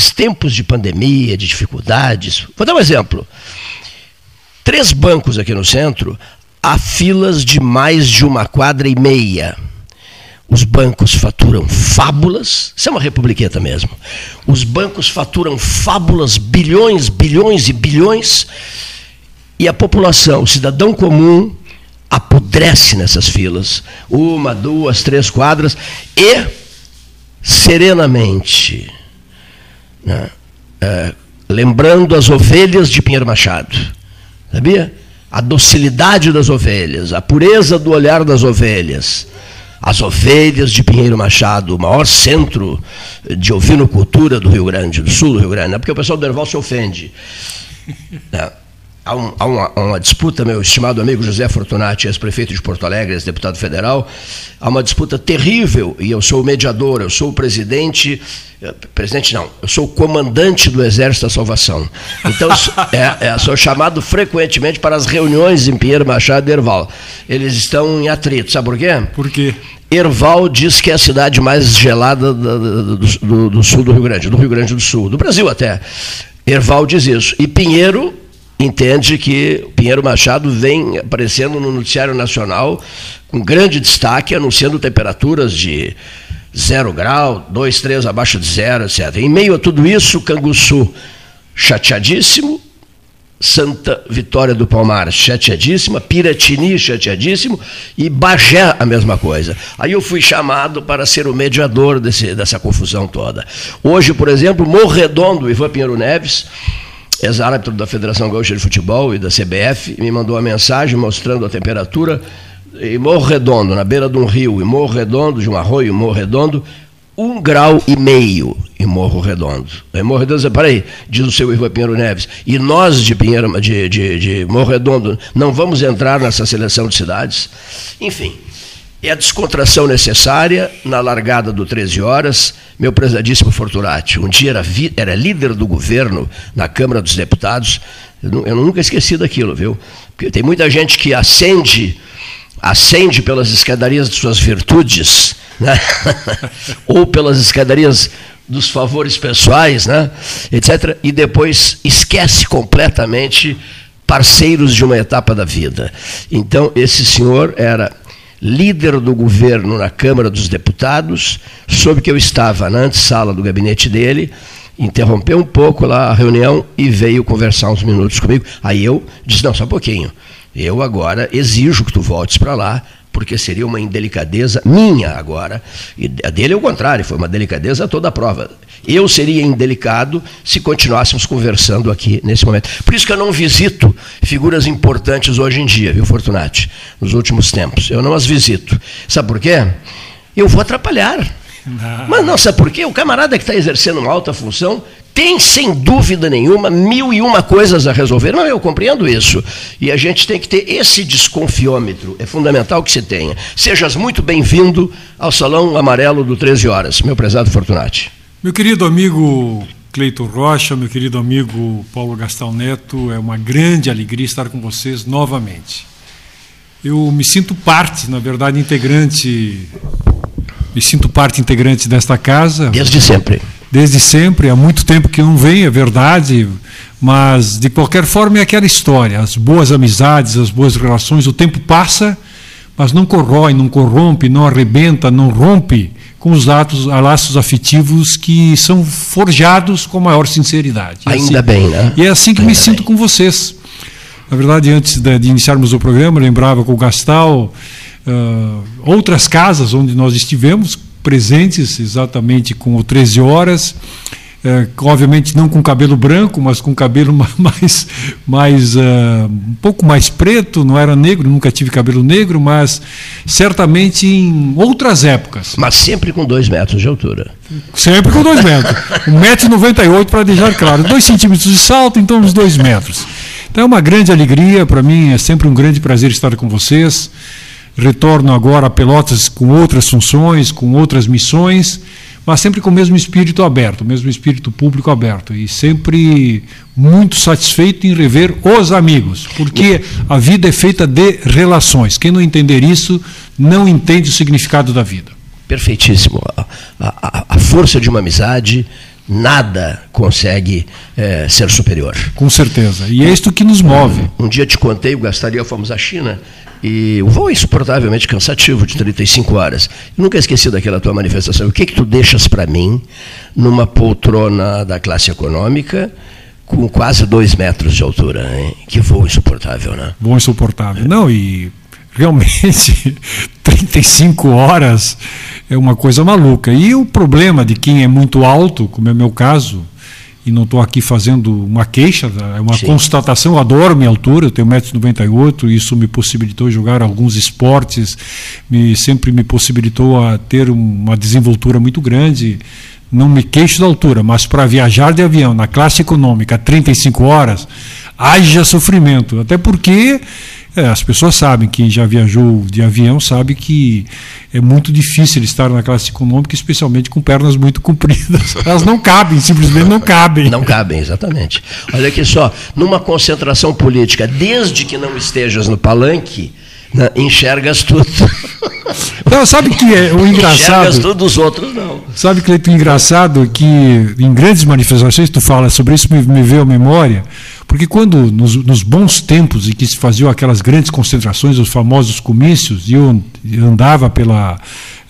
nesses tempos de pandemia, de dificuldades, vou dar um exemplo. Três bancos aqui no centro, há filas de mais de uma quadra e meia. Os bancos faturam fábulas, isso é uma republiqueta mesmo. Os bancos faturam fábulas, bilhões, bilhões e bilhões, e a população, o cidadão comum, apodrece nessas filas, uma, duas, três quadras, e serenamente, né, é, lembrando as ovelhas de Pinheiro Machado, sabia? A docilidade das ovelhas, a pureza do olhar das ovelhas as ovelhas de Pinheiro Machado, o maior centro de ovinocultura do Rio Grande, do sul do Rio Grande, né? porque o pessoal do Erval se ofende. Né? Há, um, há uma, uma, disputa, meu estimado amigo José Fortunati, ex-prefeito de Porto Alegre, ex-deputado federal, há uma disputa terrível, e eu sou o mediador, eu sou o presidente, eh, presidente não, eu sou o comandante do Exército da Salvação. Então, é, é, sou chamado frequentemente para as reuniões em Pinheiro Machado e Erval. Eles estão em atrito, sabe por quê? Por quê? Erval diz que é a cidade mais gelada do, do, do sul do Rio Grande, do Rio Grande do Sul, do Brasil até. Erval diz isso. E Pinheiro entende que Pinheiro Machado vem aparecendo no noticiário nacional com grande destaque, anunciando temperaturas de zero grau, dois, três abaixo de zero, etc. Em meio a tudo isso, Canguçu chateadíssimo, Santa Vitória do Palmar chateadíssima, Piratini chateadíssimo e Bagé a mesma coisa. Aí eu fui chamado para ser o mediador desse, dessa confusão toda. Hoje, por exemplo, Morredondo, Ivan Pinheiro Neves, ex-árbitro da Federação Gaúcha de Futebol e da CBF, me mandou uma mensagem mostrando a temperatura em Morro Redondo, na beira de um rio, em Morro Redondo, de um arroio, Morro Redondo, um grau e meio em Morro Redondo. Em Morro Redondo, peraí, diz o seu Ivan Pinheiro Neves, e nós de, Pinheiro, de, de, de Morro Redondo não vamos entrar nessa seleção de cidades? Enfim, é a descontração necessária na largada do 13 horas. Meu prezadíssimo Fortunati, um dia era, era líder do governo na Câmara dos Deputados. Eu, eu nunca esqueci daquilo, viu? Porque tem muita gente que acende, acende pelas escadarias de suas virtudes, né? ou pelas escadarias dos favores pessoais, né? etc. E depois esquece completamente parceiros de uma etapa da vida. Então, esse senhor era líder do governo na Câmara dos Deputados, soube que eu estava na antessala do gabinete dele, interrompeu um pouco lá a reunião e veio conversar uns minutos comigo. Aí eu disse: não, só um pouquinho. Eu agora exijo que tu voltes para lá porque seria uma indelicadeza minha agora. E a dele é o contrário, foi uma delicadeza toda a prova. Eu seria indelicado se continuássemos conversando aqui nesse momento. Por isso que eu não visito figuras importantes hoje em dia, viu, Fortunati? Nos últimos tempos. Eu não as visito. Sabe por quê? Eu vou atrapalhar. Não. Mas não, sabe por quê? O camarada que está exercendo uma alta função tem, sem dúvida nenhuma, mil e uma coisas a resolver. Não, eu compreendo isso. E a gente tem que ter esse desconfiômetro. É fundamental que se tenha. Sejas muito bem-vindo ao Salão Amarelo do 13 Horas, meu prezado Fortunati. Meu querido amigo Cleiton Rocha, meu querido amigo Paulo Gastão Neto, é uma grande alegria estar com vocês novamente. Eu me sinto parte, na verdade, integrante, me sinto parte integrante desta casa. Desde sempre desde sempre, há muito tempo que não vem, é verdade, mas de qualquer forma é aquela história, as boas amizades, as boas relações, o tempo passa, mas não corrói, não corrompe, não arrebenta, não rompe com os atos, laços afetivos que são forjados com maior sinceridade. E Ainda assim, bem, né? E é assim que Ainda me sinto bem. com vocês. Na verdade, antes de, de iniciarmos o programa, lembrava com o Gastal uh, outras casas onde nós estivemos, presentes exatamente com o 13 horas. É, obviamente não com cabelo branco, mas com cabelo mais, mais uh, um pouco mais preto, não era negro, nunca tive cabelo negro, mas certamente em outras épocas. Mas sempre com dois metros de altura. Sempre com dois metros. 1,98m para deixar claro. Dois centímetros de salto, então uns dois metros. Então é uma grande alegria, para mim é sempre um grande prazer estar com vocês retorno agora a Pelotas com outras funções, com outras missões, mas sempre com o mesmo espírito aberto, o mesmo espírito público aberto e sempre muito satisfeito em rever os amigos, porque a vida é feita de relações. Quem não entender isso não entende o significado da vida. Perfeitíssimo. A, a, a força de uma amizade nada consegue é, ser superior. Com certeza. E é isto que nos move. Um, um dia te contei, o Gastaria, fomos à China, e o voo é insuportavelmente cansativo, de 35 horas. Eu nunca esqueci daquela tua manifestação. O que, que tu deixas para mim numa poltrona da classe econômica com quase dois metros de altura? Hein? Que voo insuportável, né? Voo insuportável. Não, e realmente 35 horas é uma coisa maluca. E o problema de quem é muito alto, como é o meu caso, e não estou aqui fazendo uma queixa, é uma Sim. constatação, eu adoro minha altura, eu tenho 1,98m, isso me possibilitou jogar alguns esportes, me, sempre me possibilitou a ter uma desenvoltura muito grande. Não me queixo da altura, mas para viajar de avião na classe econômica 35 horas, haja sofrimento. Até porque é, as pessoas sabem, quem já viajou de avião sabe que é muito difícil estar na classe econômica, especialmente com pernas muito compridas. Elas não cabem, simplesmente não cabem. Não cabem, exatamente. Olha aqui só, numa concentração política, desde que não estejas no palanque, enxergas tudo. Não, sabe que é o engraçado. Enxergas tudo dos outros, não. Sabe que é engraçado que em grandes manifestações tu fala sobre isso, me, me veio à memória. Porque quando, nos, nos, bons tempos em que se faziam aquelas grandes concentrações, os famosos comícios, e eu, eu andava pela,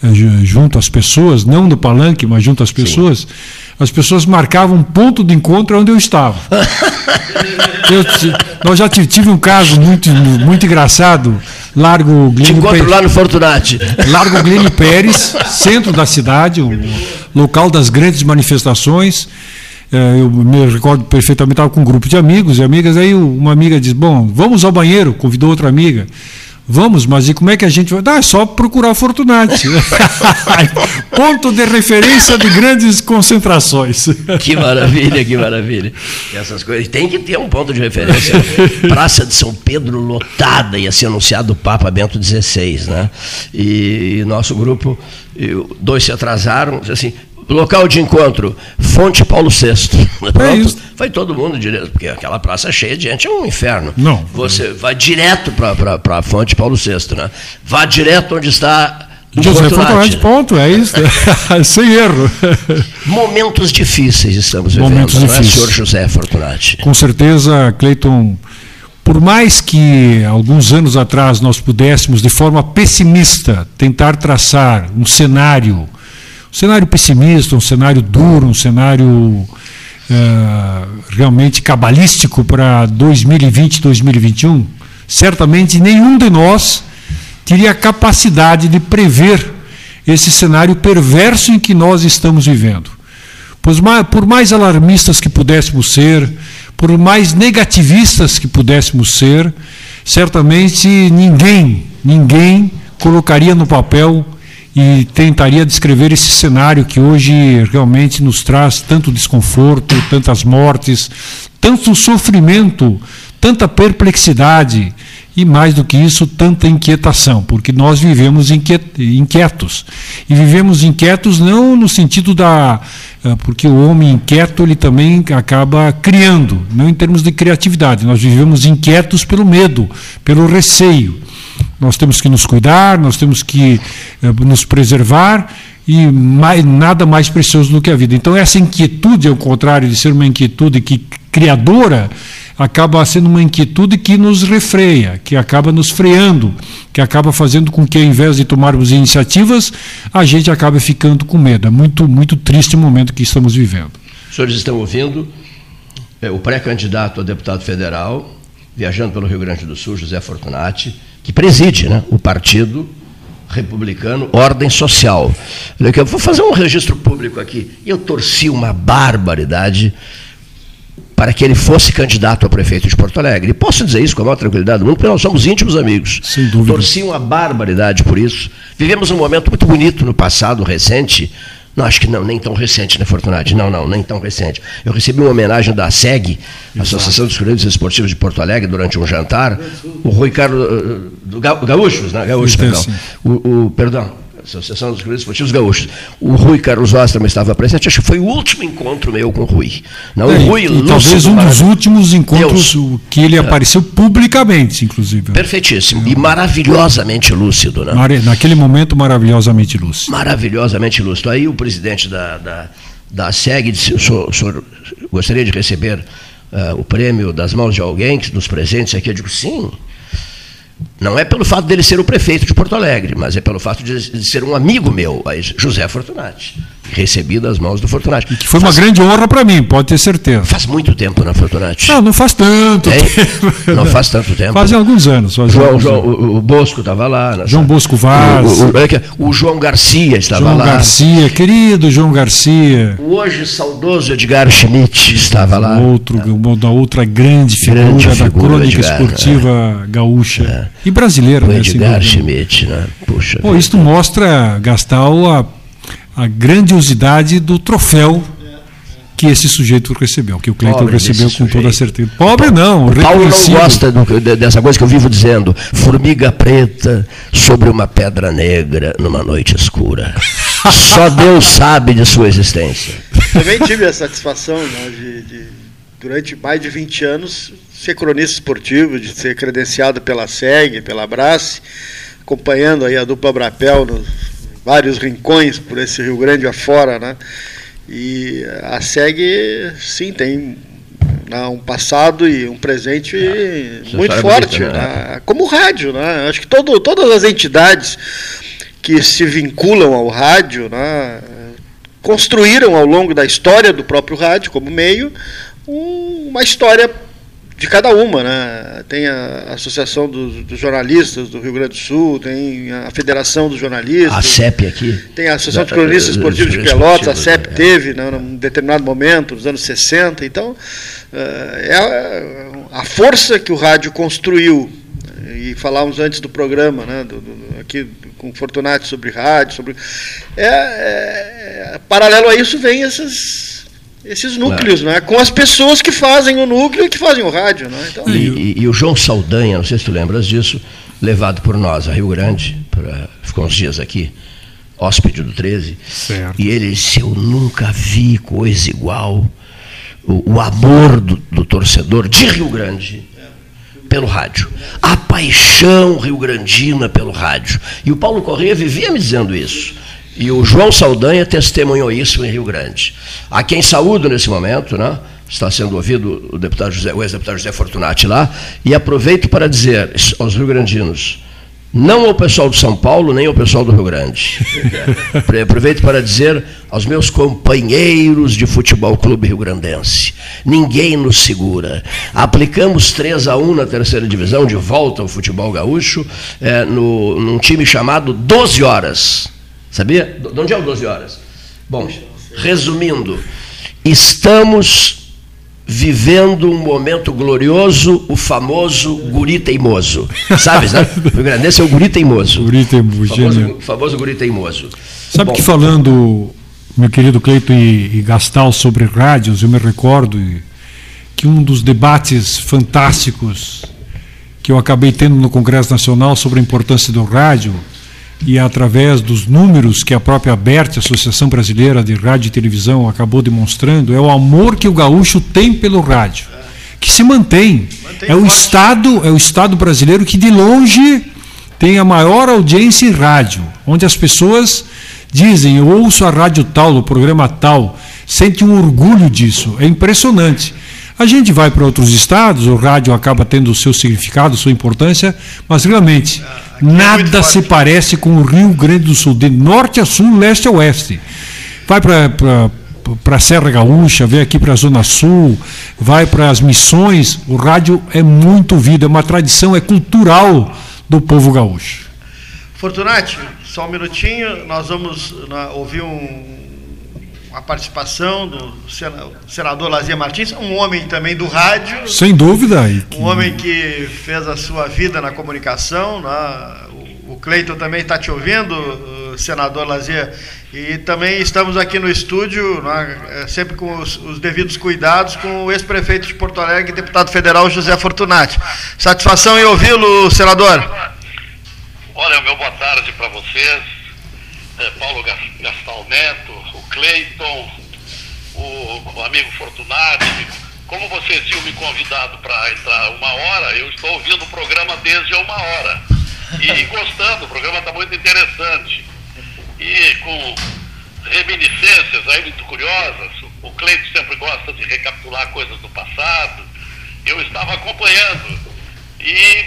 eh, junto às pessoas, não no palanque, mas junto às pessoas, Sim. as pessoas marcavam um ponto de encontro onde eu estava. eu, nós já tive um caso muito, muito engraçado, Largo Glênio Te encontro Pérez, lá no Fortunati. Largo Glênio Pérez, centro da cidade, o local das grandes manifestações. É, eu me recordo perfeitamente, estava com um grupo de amigos e amigas, aí uma amiga diz, bom, vamos ao banheiro, convidou outra amiga. Vamos, mas e como é que a gente vai? Ah, é só procurar Fortunati. Ponto de referência de grandes concentrações. Que maravilha, que maravilha. Essas coisas. Tem que ter um ponto de referência. Praça de São Pedro lotada, ia ser anunciado o Papa Bento XVI, né? E, e nosso grupo, dois se atrasaram, assim, Local de encontro, Fonte Paulo VI. É isso. Vai todo mundo direto, porque aquela praça cheia de gente é um inferno. Não. Você vai direto para a Fonte Paulo VI, né? Vá direto onde está José Fortunati, ponto, é isso, sem erro. Momentos difíceis estamos vivendo, Momentos não difíceis. é, senhor José Fortunati? Com certeza, Cleiton, por mais que alguns anos atrás nós pudéssemos, de forma pessimista, tentar traçar um cenário um cenário pessimista, um cenário duro, um cenário uh, realmente cabalístico para 2020, 2021, certamente nenhum de nós teria a capacidade de prever esse cenário perverso em que nós estamos vivendo. Pois por mais alarmistas que pudéssemos ser, por mais negativistas que pudéssemos ser, certamente ninguém, ninguém colocaria no papel e tentaria descrever esse cenário que hoje realmente nos traz tanto desconforto, tantas mortes, tanto sofrimento, tanta perplexidade e mais do que isso, tanta inquietação, porque nós vivemos inquietos. E vivemos inquietos não no sentido da. Eh, porque o homem inquieto ele também acaba criando, não em termos de criatividade. Nós vivemos inquietos pelo medo, pelo receio. Nós temos que nos cuidar, nós temos que eh, nos preservar e mais, nada mais precioso do que a vida. Então, essa inquietude, ao contrário de ser uma inquietude que criadora, acaba sendo uma inquietude que nos refreia, que acaba nos freando, que acaba fazendo com que, ao invés de tomarmos iniciativas, a gente acabe ficando com medo. É muito, muito triste o momento que estamos vivendo. Os senhores estão ouvindo é, o pré-candidato a deputado federal, viajando pelo Rio Grande do Sul, José Fortunati que preside né, o Partido Republicano Ordem Social. Eu vou fazer um registro público aqui. Eu torci uma barbaridade para que ele fosse candidato a prefeito de Porto Alegre. E posso dizer isso com a maior tranquilidade do mundo, porque nós somos íntimos amigos. Sem dúvida. Torci uma barbaridade por isso. Vivemos um momento muito bonito no passado recente, não, acho que não, nem tão recente, né, Fortunati? Não, não, nem tão recente. Eu recebi uma homenagem da SEG, Associação dos Clubes Esportivos de Porto Alegre, durante um jantar. O Rui Carlos, eh, do Gaúchos, né? Gaúchos, perdão. O, o, perdão, Associação dos Clubes Esportivos Gaúchos. O Rui Carlos também estava presente. Acho que foi o último encontro meu com o Rui. Não, é, o Rui e, talvez um dos últimos encontros Deus. que ele é. apareceu publicamente, inclusive. Perfeitíssimo. E maravilhosamente lúcido. Né? Naquele momento, maravilhosamente lúcido. Maravilhosamente lúcido. Aí o presidente da, da da SEG, disse, o senhor, o senhor gostaria de receber uh, o prêmio das mãos de alguém nos presentes aqui? Eu digo, sim. Não é pelo fato dele ser o prefeito de Porto Alegre, mas é pelo fato de, ser um amigo meu, José Fortunati recebi das mãos do Fortunati. E que foi faz, uma grande honra para mim, pode ter certeza. Faz muito tempo, né, Fortunati? Não, não faz tanto é? tempo. Não faz tanto tempo. Fazem alguns anos. Faz João, alguns João, anos. O, Bosco estava lá. Nessa, João Bosco Vaz. O, o, o, João Garcia estava João lá. João Garcia, querido João Garcia. O hoje saudoso Edgar Schmidt estava lá. Outro, uma da outra grande figura, grande da figura, crônica Edgar, esportiva né? gaúcha. É. E brasileira, o né? Edgar Schmidt, né? Puxa. Pô, isso mostra, Gastal, a a grandiosidade do troféu que esse sujeito recebeu, que o Cleiton recebeu com sujeito. toda certeza. Pobre não, o Paulo não gosta do, dessa coisa que eu vivo dizendo, formiga preta sobre uma pedra negra numa noite escura. Só Deus sabe de sua existência. Também tive a satisfação né, de, de, durante mais de 20 anos, ser cronista esportivo, de ser credenciado pela SEG, pela Abrace, acompanhando aí a dupla Brapel nos vários rincões por esse Rio Grande afora, né? E a SEG, sim, tem né, um passado e um presente é, muito forte, bonita, né? né? como o rádio, né? Acho que todo, todas as entidades que se vinculam ao rádio, né, construíram ao longo da história do próprio rádio como meio um, uma história de cada uma, né? Tem a Associação dos, dos, Jornalistas do Rio Grande do Sul, tem a Federação dos Jornalistas. A CEP aqui. Tem a Associação de Cronistas Esportivos de Pelotas, a CEP né? teve, né, num determinado momento, nos anos 60. Então, é a força que o rádio construiu, e falávamos antes do programa, né, do, do, aqui com o Fortunati sobre rádio, sobre. É, é, paralelo a isso vem essas esses núcleos, claro. né? Com as pessoas que fazem o núcleo e que fazem o rádio, né? Então... E, e, e, o João Saldanha, não sei se tu lembras disso, levado por nós a Rio Grande, pra, ficou uns dias aqui, hóspede do 13, certo. e ele disse, eu nunca vi coisa igual, o, o amor do, do torcedor de Rio Grande pelo rádio. A paixão rio-grandina pelo rádio. E o Paulo Corrêa vivia me dizendo isso. E o João Saldanha testemunhou isso em Rio Grande. A quem saúdo nesse momento, né? está sendo ouvido o deputado José, o ex-deputado José Fortunati lá, e aproveito para dizer aos rio-grandinos, não ao pessoal de São Paulo, nem ao pessoal do Rio Grande. Aproveito para dizer aos meus companheiros de futebol clube rio-grandense: ninguém nos segura. Aplicamos 3 a 1 na terceira divisão, de volta ao futebol gaúcho, é, no, num time chamado 12 Horas. Sabia? De onde é o 12 horas? Bom, resumindo, estamos vivendo um momento glorioso, o famoso guri teimoso. Sabes, né? O é o guri teimoso. Guri teimoso, famoso, famoso guri teimoso. Sabe Bom, que falando, meu querido Cleito e, e Gastal, sobre rádios, eu me recordo que um dos debates fantásticos que eu acabei tendo no Congresso Nacional sobre a importância do rádio e através dos números que a própria ABERT, Associação Brasileira de Rádio e Televisão, acabou demonstrando, é o amor que o gaúcho tem pelo rádio, que se mantém. mantém é o estado, é o estado brasileiro que de longe tem a maior audiência em rádio, onde as pessoas dizem, eu ouço a rádio tal, o programa tal, sente um orgulho disso. É impressionante. A gente vai para outros estados, o rádio acaba tendo o seu significado, sua importância, mas realmente é nada se parece com o Rio Grande do Sul, de norte a sul, leste a oeste. Vai para para a Serra Gaúcha, vem aqui para a Zona Sul, vai para as missões, o rádio é muito vida, é uma tradição, é cultural do povo gaúcho. Fortunati, só um minutinho, nós vamos ouvir um, a participação do senador Lazia Martins, um homem também do rádio. Sem dúvida. Um homem que fez a sua vida na comunicação. Né? O Cleiton também está te ouvindo, senador Lazia. E também estamos aqui no estúdio, né? sempre com os, os, devidos cuidados, com o ex-prefeito de Porto Alegre, deputado federal José Fortunati. Satisfação em ouvi-lo, senador. Olha, meu boa tarde para vocês. É, Paulo Gastal Neto, Cleiton, o, o amigo Fortunati. Como vocês tinham me convidado para entrar uma hora, eu estou ouvindo o programa desde uma hora. E, gostando, o programa está muito interessante. E com reminiscências aí muito curiosas. O Cleito sempre gosta de recapitular coisas do passado. Eu estava acompanhando e,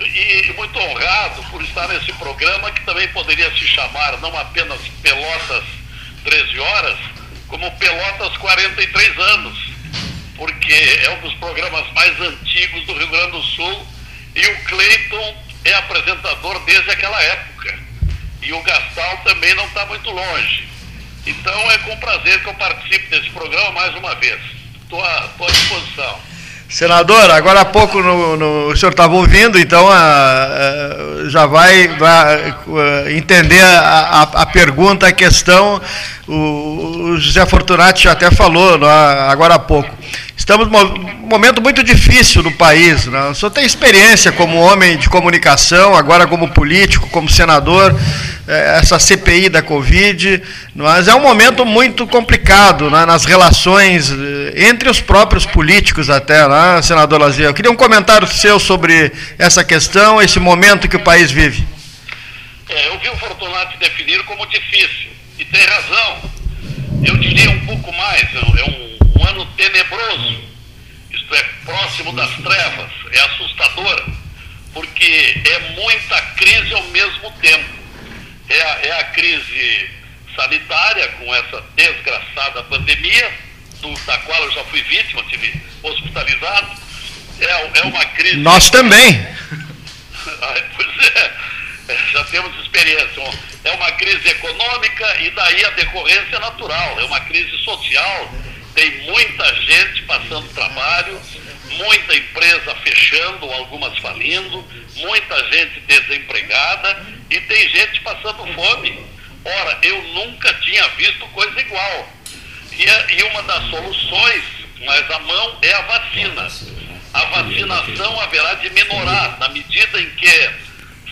e muito honrado por estar nesse programa que também poderia se chamar não apenas Pelotas 13 Horas, como Pelotas 43 anos, porque é um dos programas mais antigos do Rio Grande do Sul e o Cleiton é apresentador desde aquela época. E o Gastal também não está muito longe. Então é com prazer que eu participo desse programa mais uma vez. Estou à, à disposição. Senador, agora há pouco no, no, o senhor estava ouvindo, então a, a, já vai, vai a, entender a, pergunta, a questão. O, o José Fortunati até falou agora há pouco. Estamos num momento muito difícil no país. Né? O senhor tem experiência como homem de comunicação, agora como político, como senador, é, essa CPI da Covid, mas é um momento muito complicado né, nas relações eh, entre os próprios políticos até, né, senador Lazier. Eu queria um comentário seu sobre essa questão, esse momento que o país vive. É, eu vi o Fortunato definir como difícil, e tem razão. Eu diria um pouco mais, é um um ano tenebroso, isto é, próximo das trevas, é assustador, porque é muita crise ao mesmo tempo. É a, é a crise sanitária, com essa desgraçada pandemia, do, da qual eu já fui vítima, tive hospitalizado. É, é uma crise. Nós também. pois é, já temos experiência. É uma crise econômica e daí a decorrência natural. É uma crise social tem muita gente passando trabalho, muita empresa fechando, algumas falindo, muita gente desempregada e tem gente passando fome. Ora, eu nunca tinha visto coisa igual. E, é, e uma das soluções, mas a mão, é a vacina. A vacinação haverá de minorar na medida em que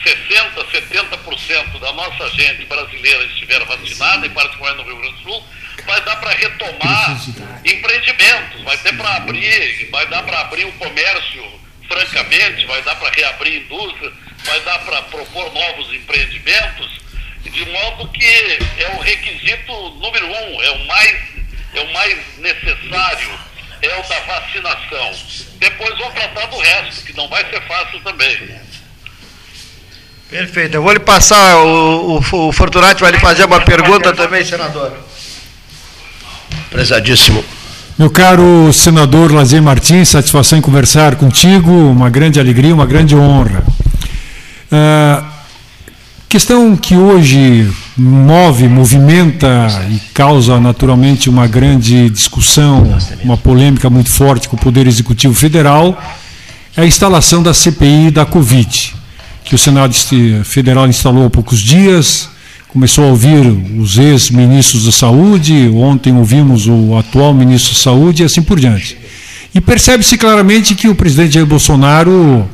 60%, 70% da nossa gente brasileira estiver vacinada, e particularmente no Rio Grande do Sul, vai dar para retomar empreendimentos, vai ter para abrir, vai dar para abrir o comércio francamente, vai dar para reabrir indústria, vai dar para propor novos empreendimentos, de modo que é o requisito número um, é o mais, é o mais necessário, é o da vacinação. Depois vão tratar do resto, que não vai ser fácil também. Perfeito. Eu vou lhe passar, o, o, o Fortunati vai lhe fazer uma pergunta também, senador. Prezadíssimo. Meu caro senador Lazer Martins, satisfação em conversar contigo, uma grande alegria, uma grande honra. Uh, questão que hoje move, movimenta e causa naturalmente uma grande discussão, uma polêmica muito forte com o Poder Executivo Federal, é a instalação da CPI da Covid, que o Senado Federal instalou há poucos dias, começou a ouvir os ex-ministros da Saúde, ontem ouvimos o atual ministro da Saúde e assim por diante. E percebe-se claramente que o presidente Jair Bolsonaro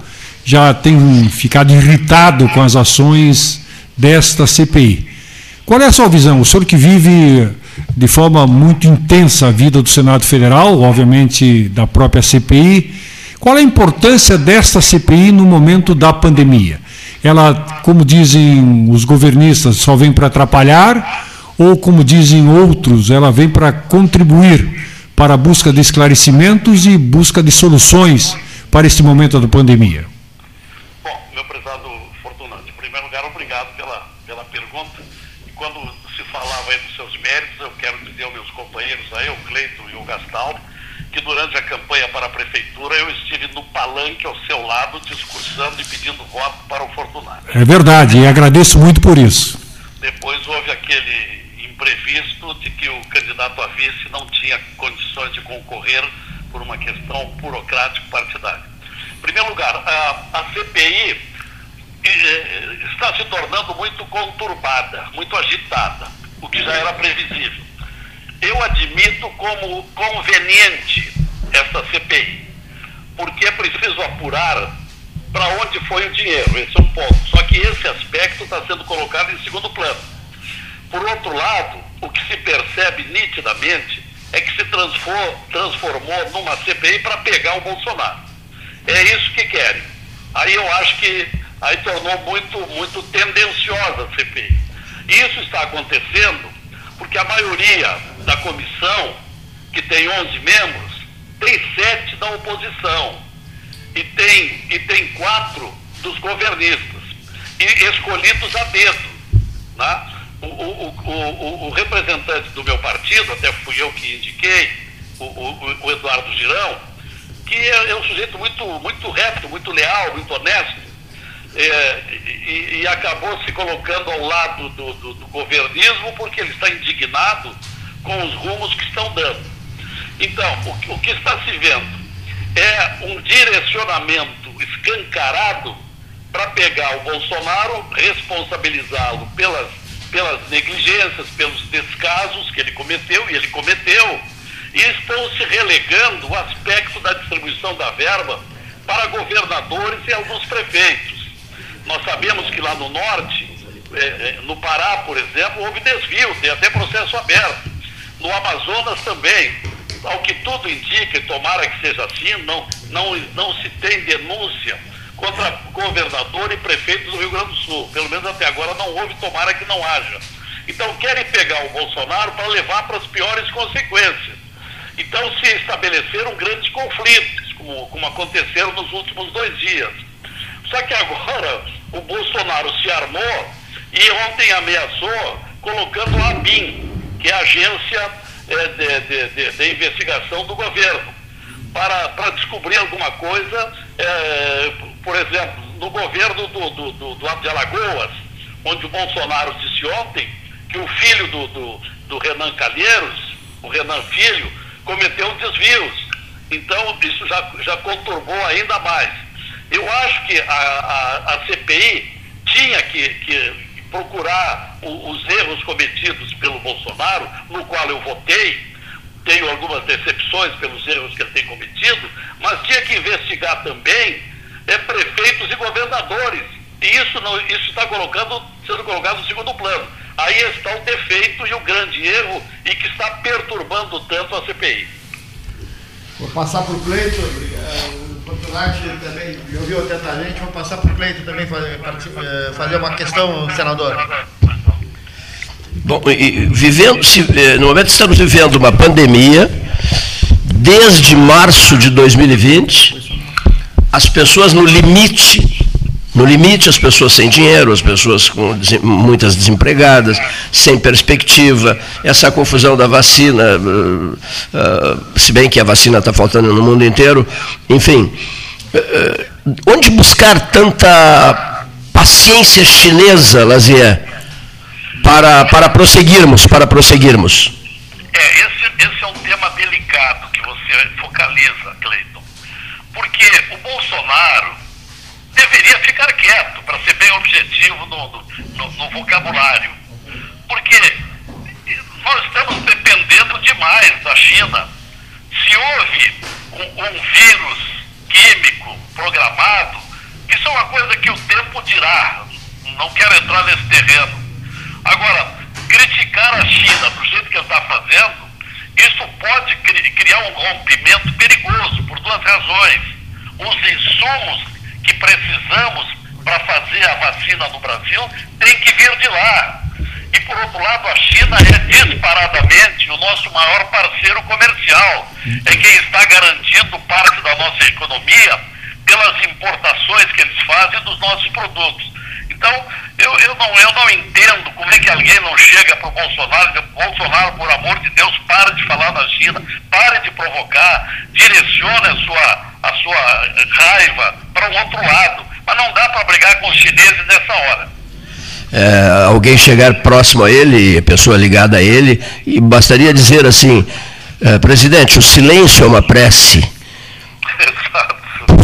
já tem ficado irritado com as ações desta CPI. Qual é a sua visão? O senhor que vive de forma muito intensa a vida do Senado Federal, obviamente da própria CPI, qual é a importância desta CPI no momento da pandemia? Ela, como dizem os governistas, só vem para atrapalhar, ou como dizem outros, ela vem para contribuir para a busca de esclarecimentos e busca de soluções para este momento da pandemia? Bom, meu prezado Fortunato, em primeiro lugar, obrigado pela, pela pergunta. E quando se falava aí dos seus méritos, eu quero dizer aos meus companheiros aí, o Cleito e o Gastaldo, que durante a campanha para a prefeitura eu estive no palanque ao seu lado discursando e pedindo voto para o Fortunato. É verdade, e agradeço muito por isso. Depois houve aquele imprevisto de que o candidato a vice não tinha condições de concorrer por uma questão burocrático-partidária. Em primeiro lugar, a, a CPI eh, está se tornando muito conturbada, muito agitada, o que já era previsível eu admito como conveniente essa CPI, porque é preciso apurar para onde foi o dinheiro, esse é um ponto. Só que esse aspecto está sendo colocado em segundo plano. Por outro lado, o que se percebe nitidamente é que se transformou numa CPI para pegar o Bolsonaro. É isso que querem. Aí eu acho que aí tornou muito, muito tendenciosa a CPI. Isso está acontecendo porque a maioria da comissão, que tem 11 membros, tem sete da oposição e tem, e tem quatro dos governistas, e escolhidos a dedo. Né? O, o, o, o, representante do meu partido, até fui eu que indiquei, o, Eduardo Girão, que é, é, um sujeito muito, muito reto, muito leal, muito honesto, é, e, e, acabou se colocando ao lado do, do, do governismo porque ele está indignado com os rumos que estão dando. Então, o, o que está se vendo é um direcionamento escancarado para pegar o Bolsonaro, responsabilizá-lo pelas, pelas negligências, pelos descasos que ele cometeu, e ele cometeu, e estão se relegando o aspecto da distribuição da verba para governadores e alguns prefeitos. Nós sabemos que lá no norte, é, é, no Pará, por exemplo, houve desvio, tem até processo aberto. No Amazonas também. Ao que tudo indica, e tomara que seja assim, não, não, não se tem denúncia contra governador e prefeito do Rio Grande do Sul. Pelo menos até agora não houve, tomara que não haja. Então querem pegar o Bolsonaro para levar para as piores consequências. Então se estabeleceram grandes conflitos, como, como aconteceram nos últimos dois dias. Só que agora o Bolsonaro se armou e ontem ameaçou colocando a ABIN, que é a agência é, de, de, de, de investigação do governo, para, para descobrir alguma coisa, é, por exemplo, no governo do, do, do, do de Alagoas, onde o Bolsonaro disse ontem que o filho do, do, do Renan Calheiros, o Renan Filho, cometeu desvios. Então, isso já, já conturbou ainda mais. Eu acho que a, a, a CPI tinha que, que procurar o, os erros cometidos pelo Bolsonaro, no qual eu votei, tenho algumas decepções pelos erros que ele tem cometido, mas tinha que investigar também é, prefeitos e governadores. E isso, isso está colocando, sendo colocado no segundo plano. Aí está o defeito e o grande erro e que está perturbando tanto a CPI. Vou passar para o Cleiton, oportunidade também me ouviu atentamente, vou passar para o Cleiton também fazer, eh, fazer uma questão, senador. Bom, vivendo, se, eh, no momento estamos vivendo uma pandemia, desde março de 2020, as pessoas no limite, no limite as pessoas sem dinheiro, as pessoas com muitas desempregadas, sem perspectiva, essa confusão da vacina, uh, uh, se bem que a vacina está faltando no mundo inteiro, enfim, uh, onde buscar tanta paciência chinesa, Lazier? para, para prosseguirmos, para prosseguirmos. É, esse, esse é um tema delicado que você focaliza, Cleiton. Porque o Bolsonaro deveria ficar quieto, para ser bem objetivo no, no, no vocabulário. Porque nós estamos dependendo demais da China. Se houve um, um vírus químico programado, isso é uma coisa que o tempo dirá. Não quero entrar nesse terreno. Agora, criticar a China do jeito que ele está fazendo, isso pode cri criar um rompimento perigoso por duas razões. Os insumos que precisamos para fazer a vacina no Brasil têm que vir de lá. E por outro lado, a China é disparadamente o nosso maior parceiro comercial. É quem está garantindo parte da nossa economia pelas importações que eles fazem dos nossos produtos. Então, eu, eu, não, eu não entendo como é que alguém não chega para o Bolsonaro e diz, Bolsonaro, por amor de Deus, pare de falar na China, pare de provocar, direcione a sua, a sua raiva para um outro lado. Mas não dá para brigar com os chineses nessa hora. É, alguém chegar próximo a ele, pessoa ligada a ele, e bastaria dizer assim, é, presidente, o silêncio é uma prece. Exato.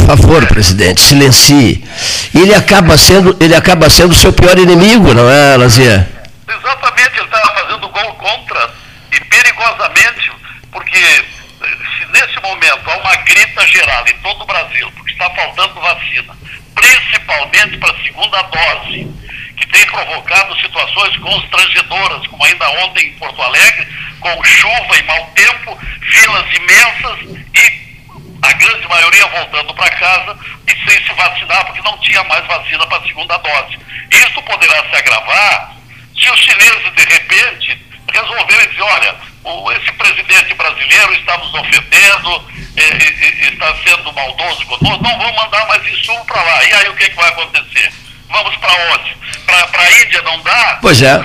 Favor, presidente, silencie. Ele acaba sendo, ele acaba sendo seu pior inimigo, não é, Lazia? Exatamente, ele estava fazendo gol contra e perigosamente, porque se nesse momento há uma grita geral em todo o Brasil, porque está faltando vacina, principalmente para a segunda dose, que tem provocado situações constrangedoras, como ainda ontem em Porto Alegre, com chuva e mau tempo, filas imensas e grande maioria voltando para casa e sem se vacinar, porque não tinha mais vacina para a segunda dose. Isso poderá se agravar se os chineses, de repente, resolverem dizer, olha, o, esse presidente brasileiro está nos ofendendo, está sendo maldoso conosco, não vamos mandar mais insumo para lá. E aí o que, que vai acontecer? Vamos para onde? Para a Índia não dá? Pois é.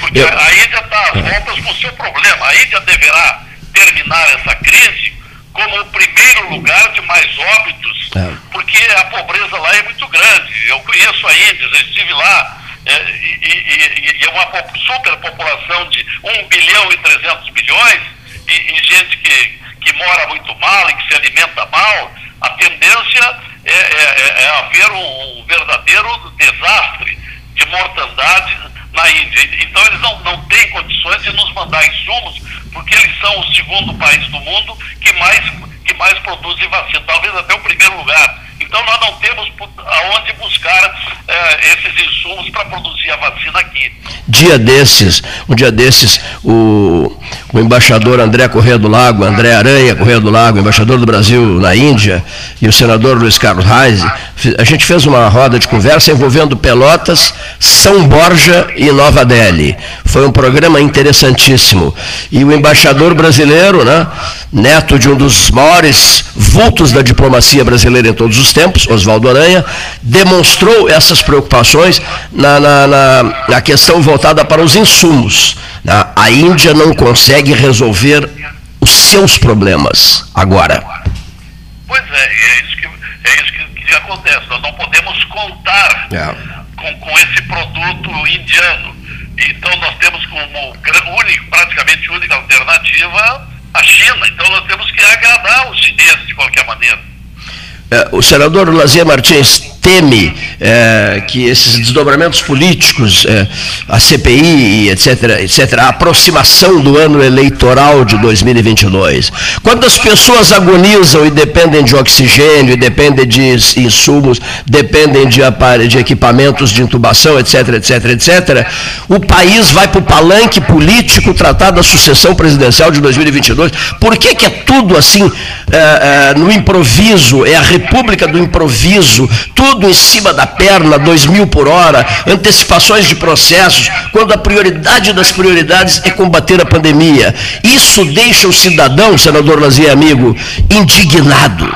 Porque Eu... a Índia está às voltas com o seu problema. A Índia deverá terminar essa crise como o primeiro lugar de mais óbitos, é. porque a pobreza lá é muito grande. Eu conheço a Índia, já estive lá, é, e, e, é uma superpopulação de 1 bilhão e 300 milhões, e, e, gente que, que mora muito mal e que se alimenta mal, a tendência é, é, é, é haver um, um, verdadeiro desastre de mortandade na Índia. Então eles não, não têm condições de nos mandar insumos, porque eles são o segundo país do mundo que mais, que mais produz vacina, talvez até o primeiro lugar. Então nós não temos aonde buscar eh, esses insumos para produzir a vacina aqui. Dia desses, um dia desses, o, o embaixador André Correia do Lago, André Aranha Correia do Lago, embaixador do Brasil na Índia, e o senador Luiz Carlos Reis, a gente fez uma roda de conversa envolvendo Pelotas, São Borja e Nova Delhi. Foi um programa interessantíssimo. E o embaixador brasileiro, né, neto de um dos maiores vultos da diplomacia brasileira em todos os tempos, Oswaldo Aranha, demonstrou essas preocupações na, na, na, na questão voltada para os insumos. Né. A Índia não consegue resolver os seus problemas agora. Pois é, é isso que, é isso que, que acontece. Nós não podemos contar é. com, com esse produto indiano. Então nós temos como único, praticamente única alternativa a China. Então nós temos que agradar os chineses de qualquer maneira. É, o senador Lazier Martins teme é, que esses desdobramentos políticos, é, a CPI, etc., etc., a aproximação do ano eleitoral de 2022. Quando as pessoas agonizam e dependem de oxigênio, dependem de insumos, dependem de, de equipamentos de intubação, etc., etc., etc., o país vai para o palanque político tratar da sucessão presidencial de 2022. Por que, que é tudo assim é, é, no improviso? É a república do improviso, tudo tudo em cima da perna, dois mil por hora, antecipações de processos, quando a prioridade das prioridades é combater a pandemia. Isso deixa o cidadão, senador Lazier amigo, indignado.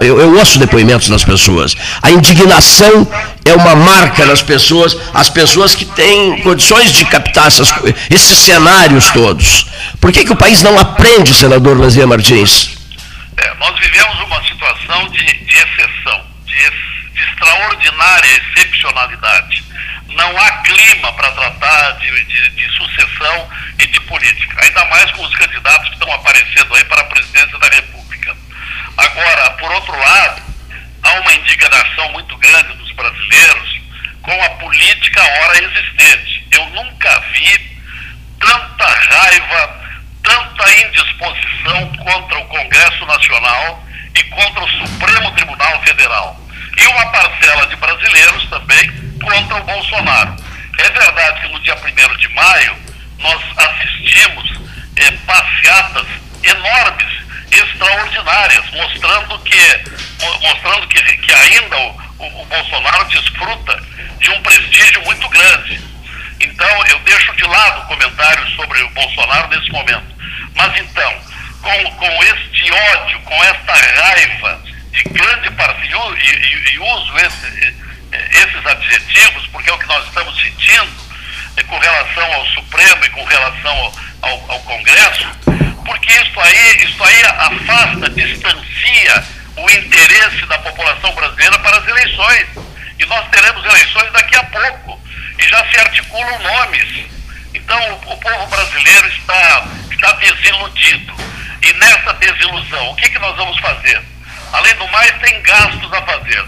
Eu, eu ouço depoimentos das pessoas. A indignação é uma marca nas pessoas, as pessoas que têm condições de captar essas, esses cenários todos. Por que, que o país não aprende, senador Lazier Martins? É, nós vivemos uma situação de, de exceção, de exceção de extraordinária excepcionalidade. Não há clima para tratar de, de, de, sucessão e de política, ainda mais com os candidatos que estão aparecendo aí para a presidência da República. Agora, por outro lado, há uma indignação muito grande dos brasileiros com a política ora existente. Eu nunca vi tanta raiva, tanta indisposição contra o Congresso Nacional e contra o Supremo Tribunal Federal e uma parcela de brasileiros também contra o Bolsonaro. É verdade que no dia 1 de maio nós assistimos é, passeatas enormes, extraordinárias, mostrando que, mostrando que, que ainda o, o, o Bolsonaro desfruta de um prestígio muito grande. Então, eu deixo de lado comentários sobre o Bolsonaro nesse momento. Mas então, com, com este ódio, com esta raiva, de grande parte, e, e, e uso esse, esses adjetivos, porque é o que nós estamos sentindo é, com relação ao Supremo e com relação ao, ao Congresso, porque isso aí, isso aí afasta, distancia o interesse da população brasileira para as eleições. E nós teremos eleições daqui a pouco. E já se articulam nomes. Então o, o povo brasileiro está, está desiludido. E nessa desilusão, o que, que nós vamos fazer? Além do mais, tem gastos a fazer.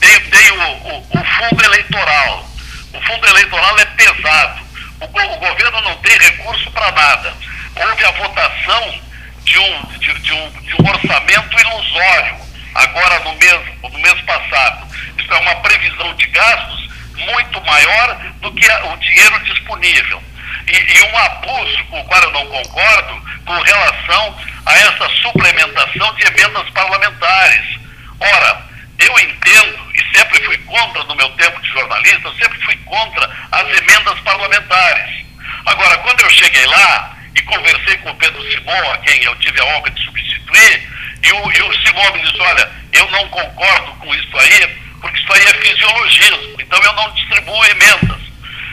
Tem, tem o, o, o, fundo eleitoral. O fundo eleitoral é pesado. O, o governo não tem recurso para nada. Houve a votação de um, de, de, um, de um orçamento ilusório, agora no mês, no mês passado. Isso é uma previsão de gastos muito maior do que o dinheiro disponível. E, e um abuso com o qual eu não concordo com relação a essa suplementação de emendas parlamentares. Ora, eu entendo e sempre fui contra no meu tempo de jornalista, eu sempre fui contra as emendas parlamentares. Agora, quando eu cheguei lá e conversei com o Pedro Simão, a quem eu tive a honra de substituir, e o, e o Simão me disse, olha, eu não concordo com isso aí, porque isso aí é fisiologismo, então eu não distribuo emendas.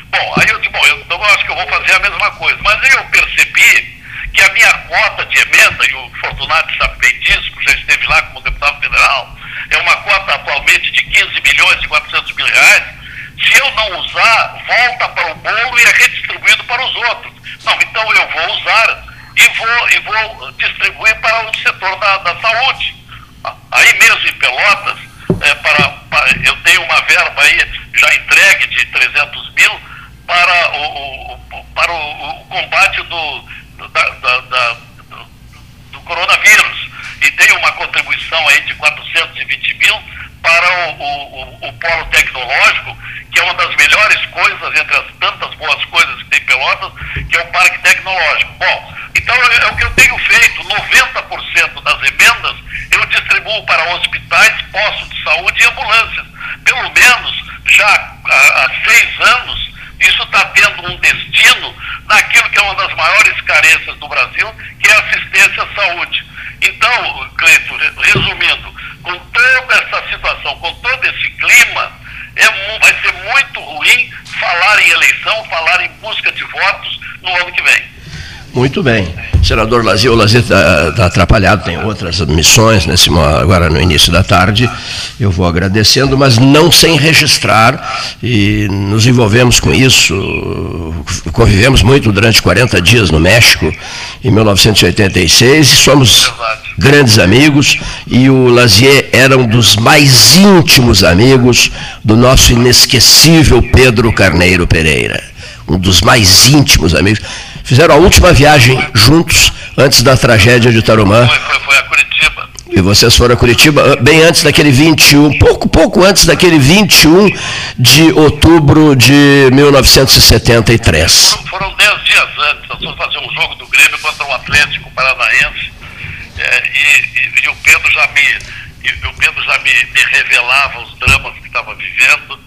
Bom, aí eu disse, bom, eu, eu acho que eu vou fazer a mesma coisa. Mas aí eu percebi que a minha cota de emenda, e o Fortunato sabe bem disso, que já esteve lá como deputado federal, é uma cota atualmente de 15 milhões e 400 mil reais, se eu não usar, volta para o bolo e é redistribuído para os outros. Não, então eu vou usar e vou, e vou distribuir para o setor da, da saúde. Aí mesmo em Pelotas, é, para, para, eu tenho uma verba aí já entregue de 300 mil para o, o para o, o, combate do, da, da, da, do, do coronavírus. E tenho uma contribuição aí de 420 mil para o, o, o, polo tecnológico, que é uma das melhores coisas, entre as tantas boas coisas que tem Pelotas, que é o parque tecnológico. Bom, então é, é o que eu tenho feito, 90% das emendas eu distribuo para hospitais, postos de saúde e ambulâncias. Pelo menos já há, há seis anos, isso está tendo um destino naquilo que é uma das maiores carências do Brasil, que é assistência à saúde. Então, Cleito, resumindo, com toda essa situação, com todo esse clima, é, vai ser muito ruim falar em eleição, falar em busca de votos no ano que vem. Muito bem. Senador Lazier, o Lazier está tá atrapalhado, tem outras missões nesse, agora no início da tarde. Eu vou agradecendo, mas não sem registrar, e nos envolvemos com isso. Convivemos muito durante 40 dias no México, em 1986, e somos grandes amigos. E o Lazier era um dos mais íntimos amigos do nosso inesquecível Pedro Carneiro Pereira. Um dos mais íntimos amigos Fizeram a última viagem juntos antes da tragédia de Tarumã. Foi, foi, foi a Curitiba. E vocês foram a Curitiba bem antes daquele 21, pouco, pouco antes daquele 21 de outubro de 1973. Foram 10 dias antes, nós fomos fazer um jogo do Grêmio contra o Atlético Paranaense. É, e, e, e, o Pedro já me, e, o Pedro já me, me revelava os dramas que estava vivendo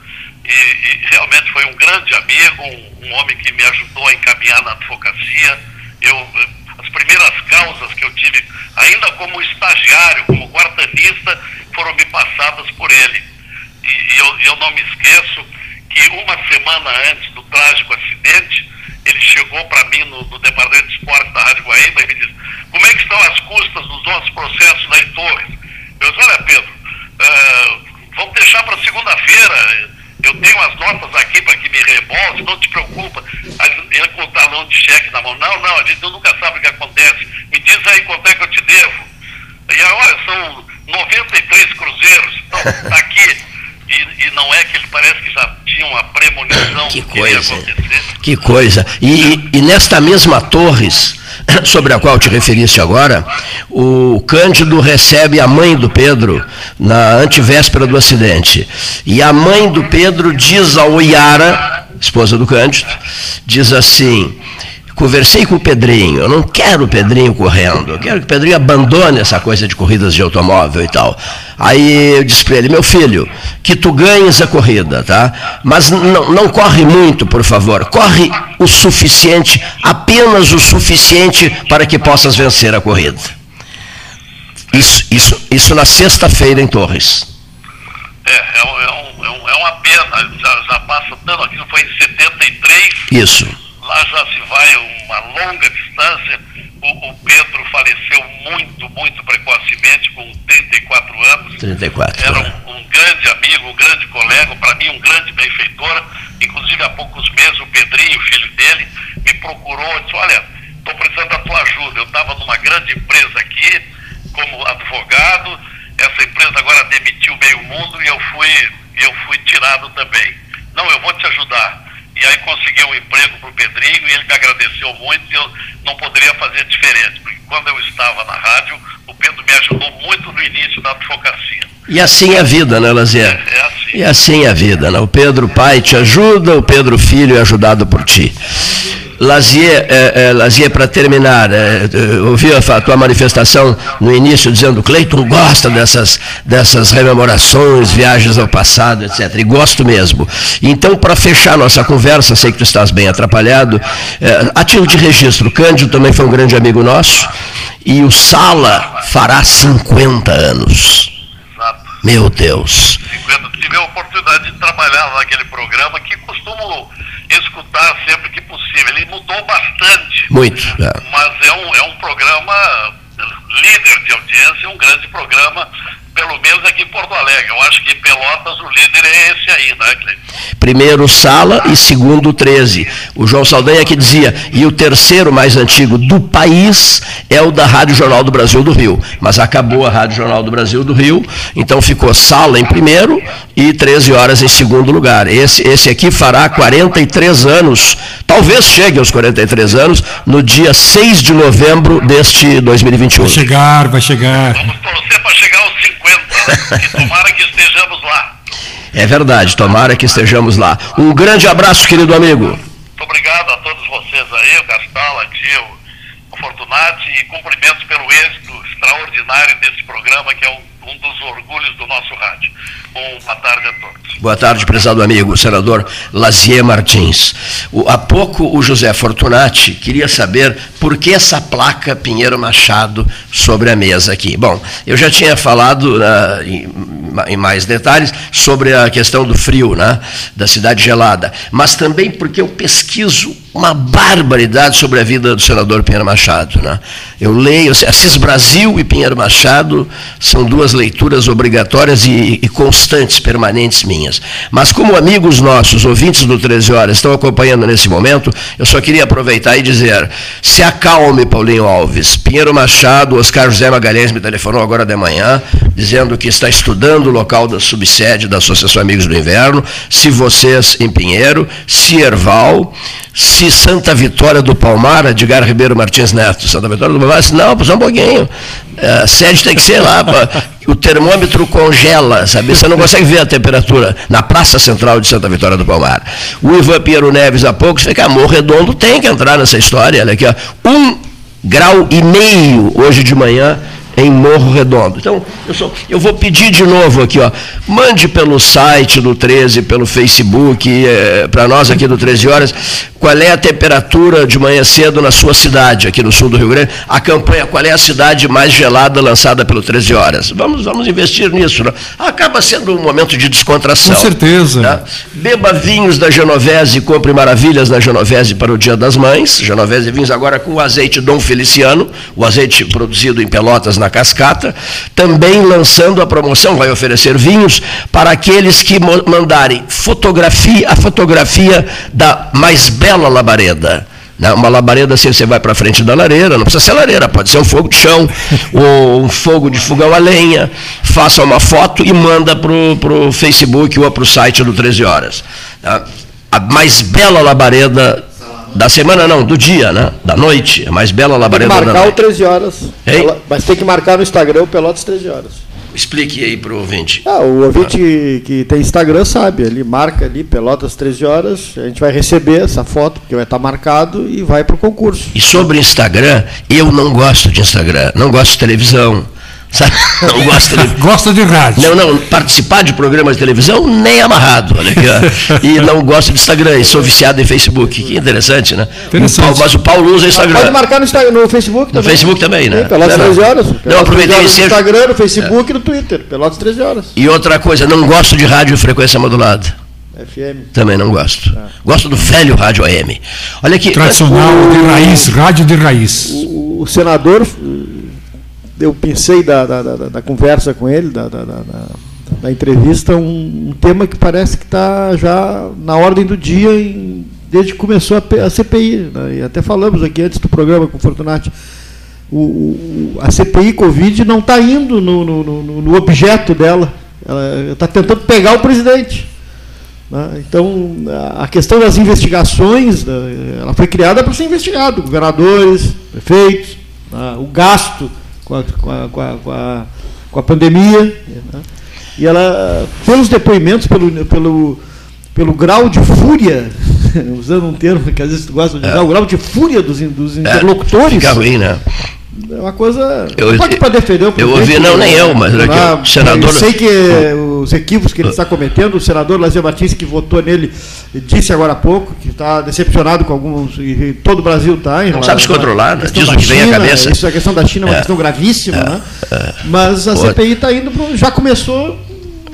e, e, realmente foi um grande amigo, um, um, homem que me ajudou a encaminhar na advocacia. Eu, as primeiras causas que eu tive, ainda como estagiário, como guardanista, foram me passadas por ele. E, e eu, eu não me esqueço que uma semana antes do trágico acidente, ele chegou para mim no, no, Departamento de Esportes da Rádio Guaíba e me disse, como é que estão as custas dos nossos processos da Torres? Eu disse, olha Pedro, uh, vamos deixar para segunda-feira, eu tenho as notas aqui para que me reembolse, não te preocupa. Ele com o talão de cheque na mão. Não, não, a gente nunca sabe o que acontece. Me diz aí quanto é que eu te devo. E olha, são 93 cruzeiros. Então, tá aqui. E, e, não é que ele parece que já tinha uma premonição que coisa, Que coisa. E, e nesta mesma Torres, sobre a qual te referiste agora, o Cândido recebe a mãe do Pedro na antivéspera do acidente. E a mãe do Pedro diz ao Iara, esposa do Cândido, diz assim: Conversei com o Pedrinho, eu não quero o Pedrinho correndo, eu quero que o Pedrinho abandone essa coisa de corridas de automóvel e tal. Aí eu disse para ele, meu filho, que tu ganhes a corrida, tá? Mas não, não corre muito, por favor. Corre o suficiente, apenas o suficiente para que possas vencer a corrida. Isso, isso, isso na sexta-feira em Torres. É, é, um, é, um, é uma pena, já, já passa tanto, aquilo foi em 73. Isso lá já se vai uma longa distância. O, o, Pedro faleceu muito, muito precocemente, com 34 anos. 34. Era um, um grande amigo, um grande colega, para mim um grande benfeitor. Inclusive há poucos meses o Pedrinho, filho dele, me procurou e disse, olha, estou precisando da tua ajuda. Eu estava numa grande empresa aqui, como advogado, essa empresa agora demitiu meio mundo e eu fui, eu fui tirado também. Não, eu vou te ajudar e aí consegui um emprego para o Pedrinho e ele me agradeceu muito e eu não poderia fazer diferente, porque quando eu estava na rádio, o Pedro me ajudou muito no início da advocacia. E assim é a vida, né, Lazier? É, é assim. E assim é a vida, né? O Pedro pai te ajuda, o Pedro filho é ajudado por ti. Lazier, é, é, Lazier para terminar, é, ouvi a tua manifestação no início dizendo que Cleiton gosta dessas, dessas rememorações, viagens ao passado, etc. E gosto mesmo. Então, para fechar nossa conversa, sei que tu estás bem atrapalhado, é, a título de registro, Cândido também foi um grande amigo nosso, e o Sala fará 50 anos. Exato. Meu Deus. 50. Tive a oportunidade de trabalhar naquele programa que costumo escutar sempre que possível. Ele mudou bastante. Muito. É. Mas é um, é um programa líder de audiência, um grande programa pelo menos aqui em Porto Alegre. Eu acho que Pelotas o líder é esse aí, né, Cleiton? Primeiro Sala e segundo 13. O João Saldanha que dizia, e o terceiro mais antigo do país é o da Rádio Jornal do Brasil do Rio. Mas acabou a Rádio Jornal do Brasil do Rio, então ficou Sala em primeiro e 13 horas em segundo lugar. Esse, esse aqui fará 43 anos, talvez chegue aos 43 anos, no dia 6 de novembro deste 2021. Vai chegar, vai chegar. Vamos torcer para chegar aos 50, né? E tomara que estejamos lá. É verdade, tomara que estejamos lá. Um grande abraço, querido amigo. Muito obrigado a todos vocês aí, o Gastal, a Gil, o Fortunati, e cumprimentos pelo êxito extraordinário desse programa, que é um, um dos orgulhos do nosso rádio. Boa tarde a todos. Boa tarde, prezado amigo, senador Lazier Martins. O, há pouco o José Fortunati queria saber por que essa placa Pinheiro Machado sobre a mesa aqui. Bom, eu já tinha falado uh, em, em, mais detalhes sobre a questão do frio, né, da cidade gelada, mas também porque eu pesquiso uma barbaridade sobre a vida do senador Pinheiro Machado. Né? Eu leio, Assis Brasil e Pinheiro Machado são duas leituras obrigatórias e, e constantes, permanentes minhas. Mas como amigos nossos, ouvintes do 13 Horas, estão acompanhando nesse momento, eu só queria aproveitar e dizer, se acalme, Paulinho Alves. Pinheiro Machado, Oscar José Magalhães me telefonou agora de manhã, dizendo que está estudando o local da subsede da Associação Amigos do Inverno, se vocês em Pinheiro, se Erval, se Santa Vitória do Palmar, Edgar Ribeiro Martins Neto, Santa Vitória do Palmar, disse, não, só um pouquinho, a sede tem que ser lá, o termômetro congela, sabe? Você não consegue ver a temperatura na Praça Central de Santa Vitória do Palmar. O Ivan Piero Neves, há pouco, fica, amor redondo tem que entrar nessa história, olha aqui, ó, um grau e meio hoje de manhã, em Morro Redondo. Então, eu, só, eu vou pedir de novo aqui, ó, mande pelo site do 13, pelo Facebook, é, para nós aqui do 13 Horas, qual é a temperatura de manhã cedo na sua cidade, aqui no sul do Rio Grande, a campanha, qual é a cidade mais gelada lançada pelo 13 Horas. Vamos, vamos investir nisso. Né? Acaba sendo um momento de descontração. Com certeza. Né? Beba vinhos da Genovese, compre maravilhas na Genovese para o Dia das Mães. Genovese vinhos agora com o azeite Dom Feliciano, o azeite produzido em Pelotas na cascata, também lançando a promoção, vai oferecer vinhos para aqueles que mandarem fotografia, a fotografia da mais bela labareda. Né? Uma labareda assim, você vai para frente da lareira, não precisa ser lareira, pode ser um fogo de chão, ou um fogo de fogão a lenha, faça uma foto e manda para o Facebook ou para o site do 13 Horas. Tá? A mais bela labareda da semana não, do dia, né? Da noite. A mais bela labareda tem que marcar o 13 horas. Hein? Mas tem que marcar no Instagram o Pelotas 13 horas. Explique aí para o ouvinte. Ah, o ouvinte que, que tem Instagram sabe, ele marca ali Pelotas 13 horas, a gente vai receber essa foto, porque vai estar marcado, e vai para o concurso. E sobre Instagram, eu não gosto de Instagram, não gosto de televisão. Sabe? Não gosta de... gosta de rádio. Não, não, participar de programas de televisão nem amarrado. Olha aqui, ó. E não gosto de Instagram, e sou viciado em Facebook. Que interessante, né? Interessante. O Paulo, mas o Paulo usa Instagram. Pode marcar no, Instagram, no Facebook também. No Facebook também, né? Sim, Pelotas não, 13 horas. Não, aproveitei no seja... Instagram, no Facebook é. e no Twitter. Pelotas 13 horas. E outra coisa, não gosto de rádio frequência modulada. FM. Também não gosto. Ah. Gosto do velho rádio AM. Olha aqui. Tradicional o, de raiz, rádio de raiz. O, o senador eu pensei da, da, da, da conversa com ele, da, da entrevista, um, um, tema que parece que está já na ordem do dia em, desde que começou a, a CPI. Né? E até falamos aqui antes do programa com o Fortunati. O, o, a CPI Covid não está indo no, no, no, no, objeto dela. Ela está tentando pegar o presidente. Né? Então, a questão das investigações, né, ela foi criada para ser investigado. Governadores, prefeitos, né? o gasto com a, com a, com a, com a pandemia. Né? E ela, pelos depoimentos, pelo, pelo, pelo grau de fúria usando um termo que às vezes tu gosta de usar, é. o grau de fúria dos, dos é, interlocutores. Fica ruim, né? É uma coisa. Eu, pode para defender o Eu ouvi, não, nem eu, mas o senador. Eu sei que os equívocos que ele está cometendo, o senador Lazer Martins, que votou nele, disse agora há pouco que está decepcionado com alguns. E todo o Brasil está. Não sabe se controlar, né? diz o que vem à cabeça. Isso, a questão da China é uma é, questão gravíssima, é, né? É. Mas a CPI está indo, pro, já começou.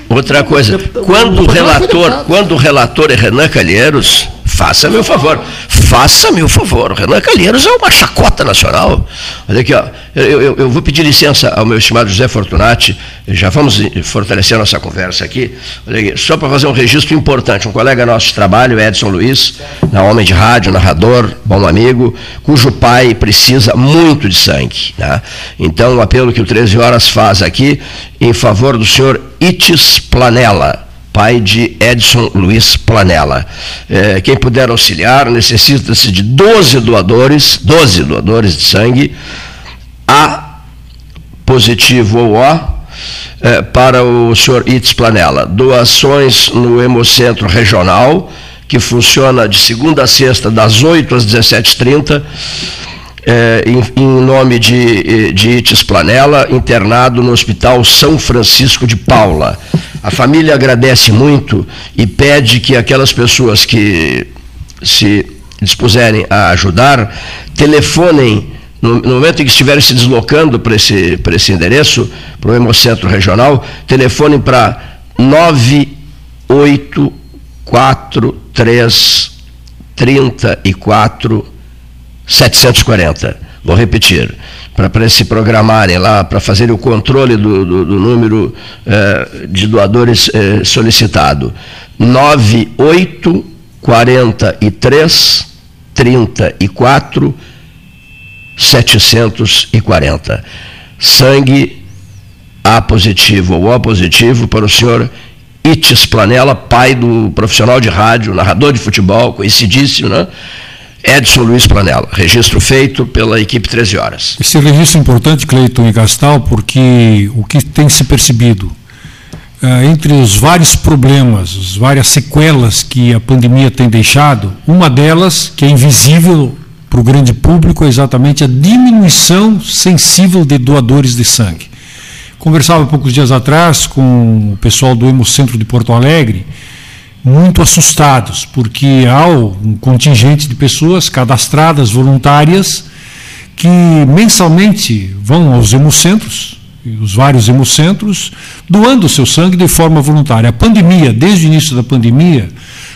Outra coisa, quando o relator, quando o relator é Renan Calheiros, Faça-me o favor. Faça-me o favor. Renan Calheiros é uma chacota nacional. Olha aqui, ó. Eu, eu, eu, vou pedir licença ao meu estimado José Fortunati. Já vamos fortalecer a nossa conversa aqui. Olha aqui, só para fazer um registro importante. Um colega nosso de trabalho, Edson Luiz, na homem de rádio, narrador, bom amigo, cujo pai precisa muito de sangue. Né? Então, o apelo que o 13 Horas faz aqui em favor do senhor Itis Planella pai de Edson Luiz Planella. É, quem puder auxiliar, necessita-se de 12 doadores, 12 doadores de sangue, A positivo ou O, é, para o senhor Itz Planella. Doações no Hemocentro Regional, que funciona de segunda a sexta, das 8 às 17h30 é, em, em, nome de, de Itis Planella, internado no Hospital São Francisco de Paula. A família agradece muito e pede que aquelas pessoas que se dispuserem a ajudar, telefonem no, momento em que estiverem se deslocando para esse, para esse endereço, para o Hemocentro Regional, telefonem para 984 34 740. Vou repetir, para se programarem lá, para fazerem o controle do, do, do número eh, de doadores eh, solicitado. 98 43 34 740. Sangue A positivo ou O positivo para o senhor Itis Planella, pai do profissional de rádio, narrador de futebol, conhecidíssimo, né? Edson Luiz Planella. Registro feito pela equipe 13 horas. Esse registro é importante, Cleiton e Gastal, porque o que tem se percebido uh, entre os vários problemas, as várias sequelas que a pandemia tem deixado, uma delas, que é invisível para o grande público, é exatamente a diminuição sensível de doadores de sangue. Conversava poucos dias atrás com o pessoal do Hemocentro de Porto Alegre muito assustados, porque há um contingente de pessoas cadastradas, voluntárias, que mensalmente vão aos hemocentros, os vários hemocentros, doando seu sangue de forma voluntária. A pandemia, desde o início da pandemia,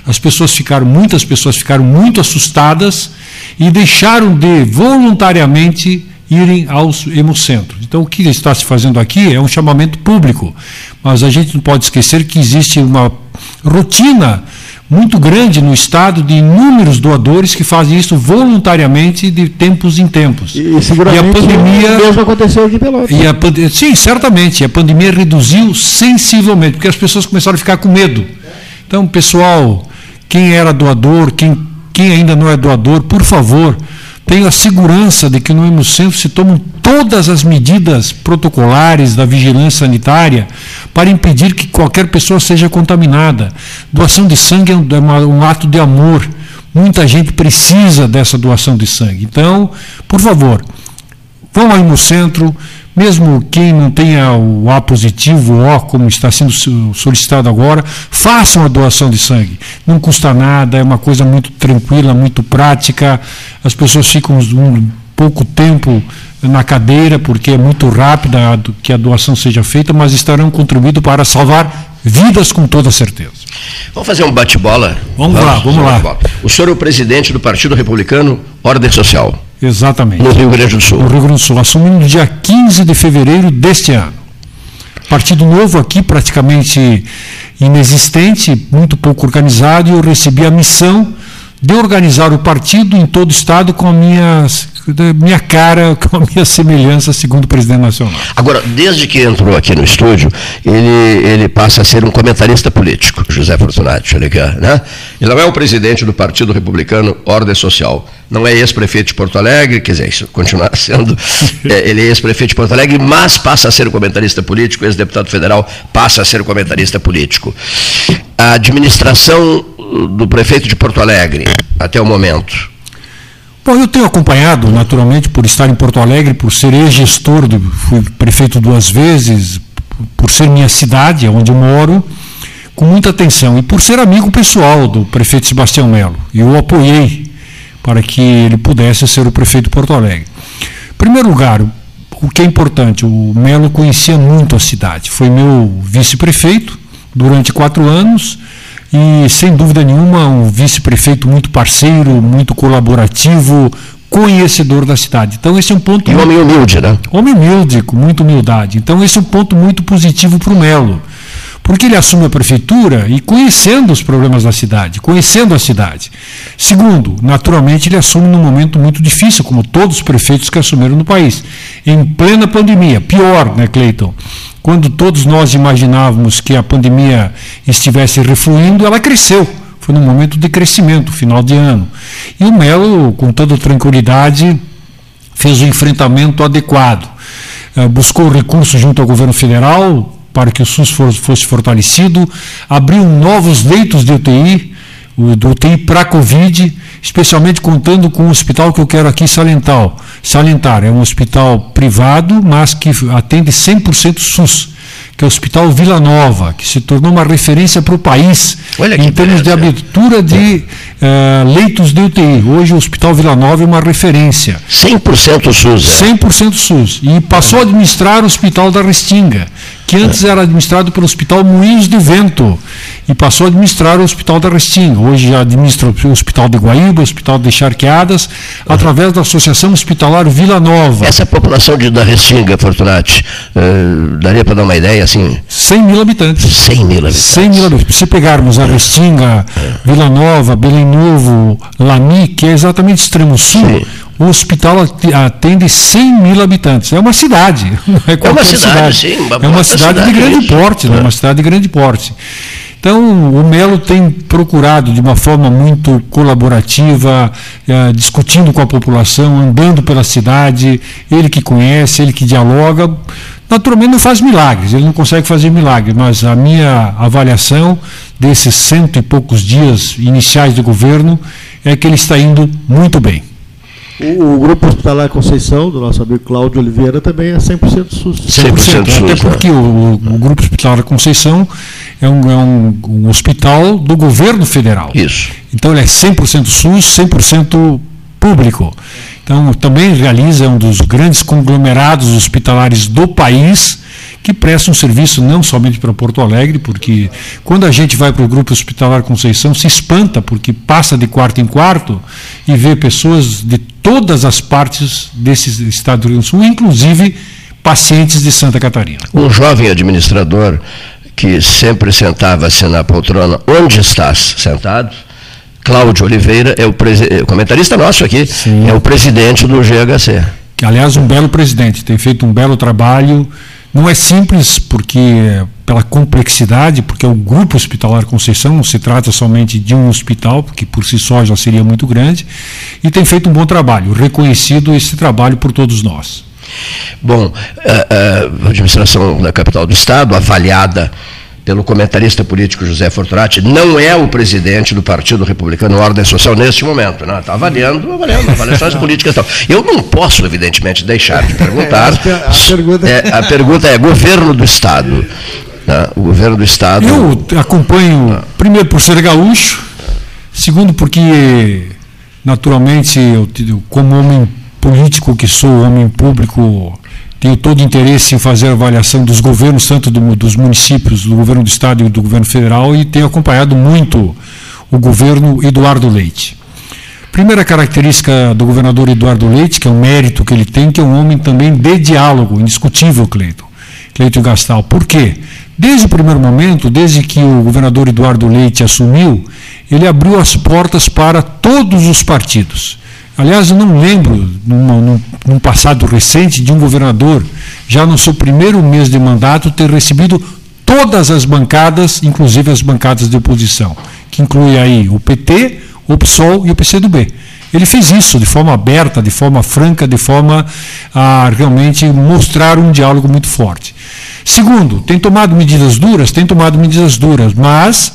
as pessoas ficaram, muitas pessoas ficaram muito assustadas e deixaram de voluntariamente irem aos hemocentros. Então, o que está se fazendo aqui é um chamamento público, mas a gente não pode esquecer que existe uma rotina muito grande no estado de inúmeros doadores que fazem isso voluntariamente de tempos em tempos. E, e a pandemia mesmo aconteceu aqui Pelotas. E a, sim, certamente. A pandemia reduziu sensivelmente, porque as pessoas começaram a ficar com medo. Então, pessoal, quem era doador, quem, quem ainda não é doador, por favor, tenho a segurança de que no Hemocentro se tomam todas as medidas protocolares da vigilância sanitária para impedir que qualquer pessoa seja contaminada. Doação de sangue é um, é ato de amor. Muita gente precisa dessa doação de sangue. Então, por favor, vão ao Hemocentro, mesmo quem não tenha o A positivo, o O, como está sendo solicitado agora, façam a doação de sangue. Não custa nada, é uma coisa muito tranquila, muito prática. As pessoas ficam um pouco tempo na cadeira, porque é muito rápida que a doação seja feita, mas estarão contribuindo para salvar vidas com toda certeza. Vamos fazer um bate-bola? Vamos, vamos, lá, vamos lá. O senhor é o presidente do Partido Republicano Ordem Social. Exatamente. No Rio Grande do Sul. No Rio Grande do Sul, assumindo no dia 15 de fevereiro deste ano. Partido novo aqui, praticamente inexistente, muito pouco organizado, e eu recebi a missão de organizar o partido em todo o estado com a minha, cara, com a minha semelhança, segundo o presidente nacional. Agora, desde que entrou aqui no estúdio, ele, ele passa a ser um comentarista político, José Fortunati, né? Ele não é o presidente do Partido Republicano Ordem Social, não é ex-prefeito de Porto Alegre, quer dizer, isso continua sendo, é, ele é ex-prefeito de Porto Alegre, mas passa a ser comentarista político, ex-deputado federal, passa a ser comentarista político. A administração do prefeito de Porto Alegre até o momento? Bom, eu tenho acompanhado, naturalmente, por estar em Porto Alegre, por ser ex-gestor, fui prefeito duas vezes, por ser minha cidade, onde eu moro, com muita atenção. E por ser amigo pessoal do prefeito Sebastião Melo. Eu o apoiei para que ele pudesse ser o prefeito de Porto Alegre. Em primeiro lugar, o que é importante, o Melo conhecia muito a cidade. Foi meu vice-prefeito durante quatro anos e, sem dúvida nenhuma, um vice-prefeito muito parceiro, muito colaborativo, conhecedor da cidade. Então, esse é um ponto. E homem humilde, né? Homem humilde, com muita humildade. Então, esse é um ponto muito positivo para o Melo porque ele assume a prefeitura e conhecendo os problemas da cidade, conhecendo a cidade. Segundo, naturalmente ele assume num momento muito difícil, como todos os prefeitos que assumiram no país, em plena pandemia. Pior, né, Cleiton? Quando todos nós imaginávamos que a pandemia estivesse refluindo, ela cresceu. Foi num momento de crescimento, final de ano. E o Melo, com toda tranquilidade, fez o enfrentamento adequado. Eh, buscou recursos junto ao governo federal, para que o SUS fosse fortalecido, abriu novos leitos de UTI, do UTI para Covid, especialmente contando com um hospital que eu quero aqui salientar. salientar. É um hospital privado, mas que atende 100% SUS que é o Hospital Vila Nova, que se tornou uma referência para o país em termos de abertura de uh, leitos de UTI. Hoje o Hospital Vila Nova é uma referência. 100% SUS. É? 100% SUS. E passou a administrar o Hospital da Restinga, que antes era administrado pelo Hospital Moinhos de Vento e passou a administrar o Hospital da Restinga. Hoje já administra o Hospital de Guaíba, o Hospital de Charqueadas, uhum. através da Associação Hospitalar Vila Nova. Essa população de, da Restinga, Fortunati, uh, daria para dar uma ideia assim? 100 mil habitantes. 100 mil habitantes. 100 mil habitantes. Se pegarmos a Restinga, é. Vila Nova, Belém Novo, Lami, que é exatamente extremo sul, Sim o hospital atende 100 mil habitantes. É uma cidade, não é qualquer é uma cidade. cidade. Sim, uma é uma cidade, cidade, de grande porte, né? é. uma cidade de grande porte. Então, o Melo tem procurado de uma forma muito colaborativa, eh, discutindo com a população, andando pela cidade, ele que conhece, ele que dialoga. Naturalmente não faz milagres, ele não consegue fazer milagres, mas a minha avaliação desses cento e poucos dias iniciais de governo é que ele está indo muito bem. O, o, Grupo Hospitalar Conceição, do nosso amigo Cláudio Oliveira, também é 100% SUS. 100%, 100% SUS. Até porque né? o, o, Grupo Hospitalar Conceição é, um, é um, um, hospital do governo federal. Isso. Então ele é 100% SUS, 100% público. Então também realiza um dos grandes conglomerados hospitalares do país que presta um serviço não somente para Porto Alegre, porque quando a gente vai para o Grupo Hospitalar Conceição, se espanta, porque passa de quarto em quarto e vê pessoas de todas as partes desse estado do Rio Grande do Sul, inclusive pacientes de Santa Catarina. Um jovem administrador que sempre sentava-se na poltrona, onde estás sentado? Cláudio Oliveira é o, é o comentarista nosso aqui, Sim. é o presidente do GHC. Que, aliás, um belo presidente, tem feito um belo trabalho não é simples porque pela complexidade, porque é o grupo hospitalar Conceição, não se trata somente de um hospital, porque por si só já seria muito grande, e tem feito um bom trabalho, reconhecido esse trabalho por todos nós. Bom, a, a administração da capital do estado, avaliada pelo comentarista político José Fortunati, não é o presidente do Partido Republicano Ordem Social neste momento. Está né? Avaliando, avaliando avaliações políticas. Tal. Eu não posso, evidentemente, deixar de perguntar. É, a, pergunta... É, a pergunta é governo do Estado. Né? O governo do Estado. Eu acompanho, primeiro, por ser gaúcho, segundo, porque, naturalmente, eu, como homem político que sou, homem público tenho todo interesse em fazer a avaliação dos governos, tanto do, dos municípios, do governo do Estado e do governo federal, e tenho acompanhado muito o governo Eduardo Leite. Primeira característica do governador Eduardo Leite, que é um mérito que ele tem, que é um homem também de diálogo, indiscutível, Cleiton. Cleiton Gastal. Por quê? Desde o primeiro momento, desde que o governador Eduardo Leite assumiu, ele abriu as portas para todos os partidos. Aliás, eu não lembro, num, num, passado recente, de um governador, já no seu primeiro mês de mandato, ter recebido todas as bancadas, inclusive as bancadas de oposição, que inclui aí o PT, o PSOL e o PCdoB. Ele fez isso de forma aberta, de forma franca, de forma a realmente mostrar um diálogo muito forte. Segundo, tem tomado medidas duras? Tem tomado medidas duras, mas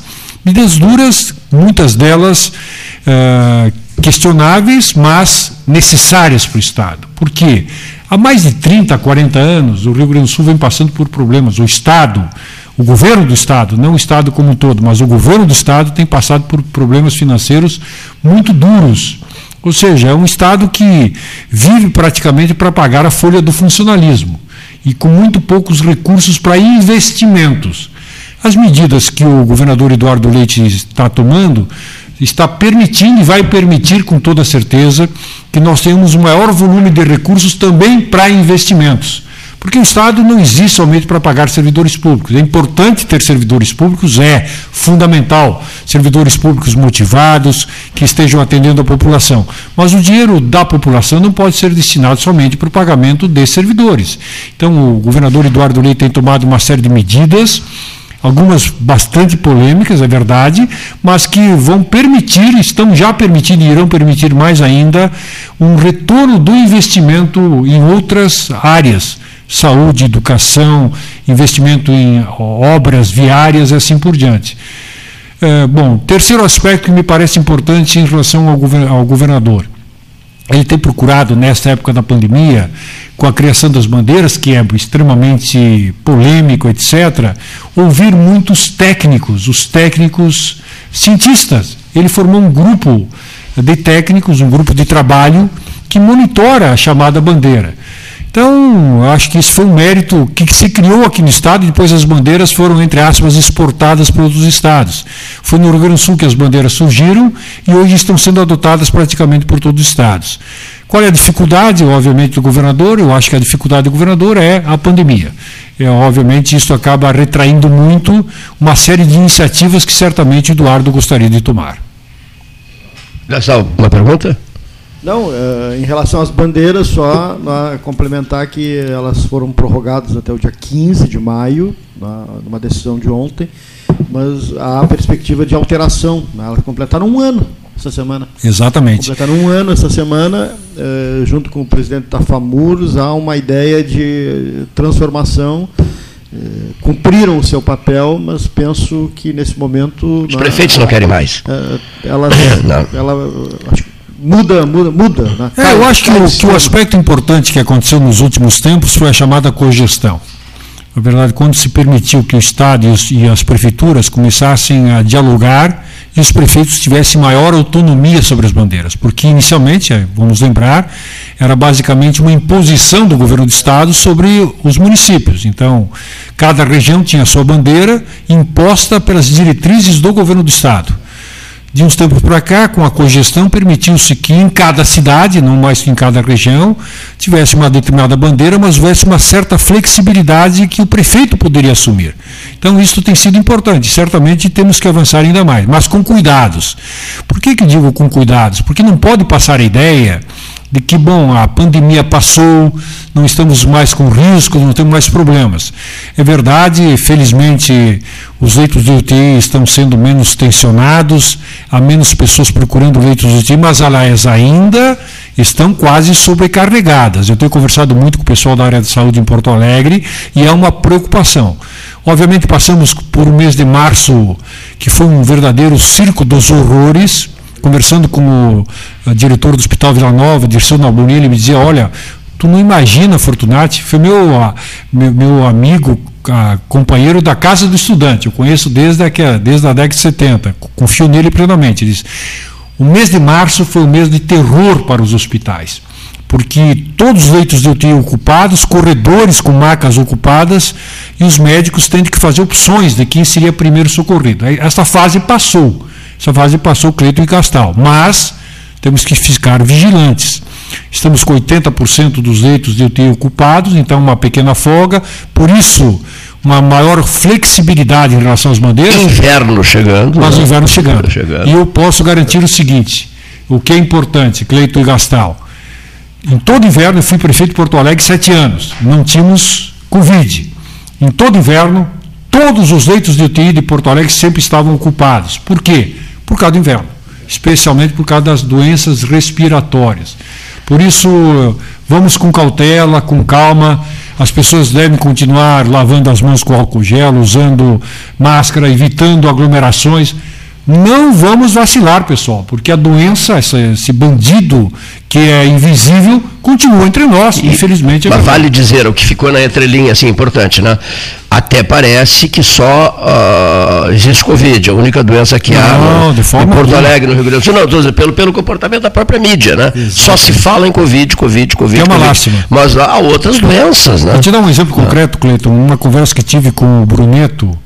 Medidas duras, muitas delas uh, questionáveis, mas necessárias para o Estado. Por quê? Há mais de 30, 40 anos, o Rio Grande do Sul vem passando por problemas. O Estado, o governo do Estado, não o Estado como um todo, mas o governo do Estado tem passado por problemas financeiros muito duros. Ou seja, é um Estado que vive praticamente para pagar a folha do funcionalismo e com muito poucos recursos para investimentos. As medidas que o governador Eduardo Leite está tomando está permitindo e vai permitir com toda certeza que nós tenhamos um maior volume de recursos também para investimentos. Porque o Estado não existe somente para pagar servidores públicos. É importante ter servidores públicos, é fundamental. Servidores públicos motivados, que estejam atendendo a população. Mas o dinheiro da população não pode ser destinado somente para o pagamento de servidores. Então, o governador Eduardo Leite tem tomado uma série de medidas algumas bastante polêmicas, é verdade, mas que vão permitir, estão já permitindo e irão permitir mais ainda, um retorno do investimento em outras áreas, saúde, educação, investimento em obras viárias e assim por diante. É, bom, terceiro aspecto que me parece importante em relação ao governador. Ele tem procurado, nesta época da pandemia, com a criação das bandeiras, que é extremamente polêmico, etc., ouvir muitos técnicos, os técnicos cientistas. Ele formou um grupo de técnicos, um grupo de trabalho que monitora a chamada bandeira. Então, acho que isso foi um mérito que se criou aqui no Estado e depois as bandeiras foram, entre aspas, exportadas para outros estados. Foi no Rio Grande do Sul que as bandeiras surgiram e hoje estão sendo adotadas praticamente por todos os estados. Qual é a dificuldade, obviamente, do governador? Eu acho que a dificuldade do governador é a pandemia. É, obviamente, isso acaba retraindo muito uma série de iniciativas que certamente Eduardo gostaria de tomar. Gastão, uma pergunta? Não, é, em relação às bandeiras, só complementar que elas foram prorrogadas até o dia 15 de maio, na, numa decisão de ontem, mas há perspectiva de alteração. Né? Elas completaram um ano essa semana. Exatamente. Completaram um ano essa semana, eh, junto com o presidente da FAMURS, há uma ideia de transformação. Eh, cumpriram o seu papel, mas penso que nesse momento. Os prefeitos não querem mais. Eh, ela, ela, acho que muda, muda, muda. Né? É, eu acho que o, que o aspecto importante que aconteceu nos últimos tempos foi a chamada cogestão. Na verdade, quando se permitiu que o Estado e, as prefeituras começassem a dialogar e os prefeitos tivessem maior autonomia sobre as bandeiras, porque inicialmente, é, vamos lembrar, era basicamente uma imposição do governo do estado sobre os municípios. Então, cada região tinha sua bandeira imposta pelas diretrizes do governo do estado. De uns tempos para cá, com a cogestão, permitiu-se que em cada cidade, não mais que em cada região, tivesse uma determinada bandeira, mas houvesse uma certa flexibilidade que o prefeito poderia assumir. Então, isso tem sido importante. Certamente temos que avançar ainda mais, mas com cuidados. Por que, que digo com cuidados? Porque não pode passar a ideia de que, bom, a pandemia passou, não estamos mais com risco, não temos mais problemas. É verdade, felizmente, os leitos de UTI estão sendo menos tensionados, há menos pessoas procurando leitos de UTI, mas elas ainda estão quase sobrecarregadas. Eu tenho conversado muito com o pessoal da área de saúde em Porto Alegre e é uma preocupação. Obviamente, passamos por um mês de março que foi um verdadeiro circo dos horrores conversando com o diretor do Hospital Vila Nova, Dirceu Nalboni, ele me dizia, olha, tu não imagina, Fortunati, foi meu, ah, meu, meu amigo, ah, companheiro da Casa do Estudante, eu conheço desde a, desde a década de 70, confio nele plenamente. Ele disse, o mês de março foi um mês de terror para os hospitais, porque todos os leitos de UTI ocupados, corredores com macas ocupadas, e os médicos têm que fazer opções de quem seria primeiro socorrido. Essa fase passou. Essa fase passou Cleiton e Castal. Mas temos que ficar vigilantes. Estamos com 80% dos leitos de UTI ocupados, então uma pequena folga. Por isso, uma maior flexibilidade em relação às bandeiras. Inverno chegando. Mas né? inverno chegando. chegando. E eu posso garantir o seguinte: o que é importante, Cleiton e Gastal. Em todo inverno, eu fui prefeito de Porto Alegre sete anos. Não tínhamos Covid. Em todo inverno, todos os leitos de UTI de Porto Alegre sempre estavam ocupados. Por quê? por causa do inverno, especialmente por causa das doenças respiratórias. Por isso, vamos com cautela, com calma. As pessoas devem continuar lavando as mãos com álcool gel, usando máscara, evitando aglomerações. Não vamos vacilar, pessoal, porque a doença, esse bandido que é invisível, continua entre nós, e, infelizmente. É mas vale dizer, o que ficou na entrelinha, assim, importante, né? Até parece que só uh, existe Covid, a única doença que não, há no, em Porto Alegre, no Rio Grande do Sul. Não, estou dizendo, pelo, pelo comportamento da própria mídia, né? Exatamente. Só se fala em Covid, Covid, Covid. É uma COVID. lástima. Mas há outras doenças, né? Vou te dar um exemplo concreto, Cleiton. Uma conversa que tive com o Bruneto,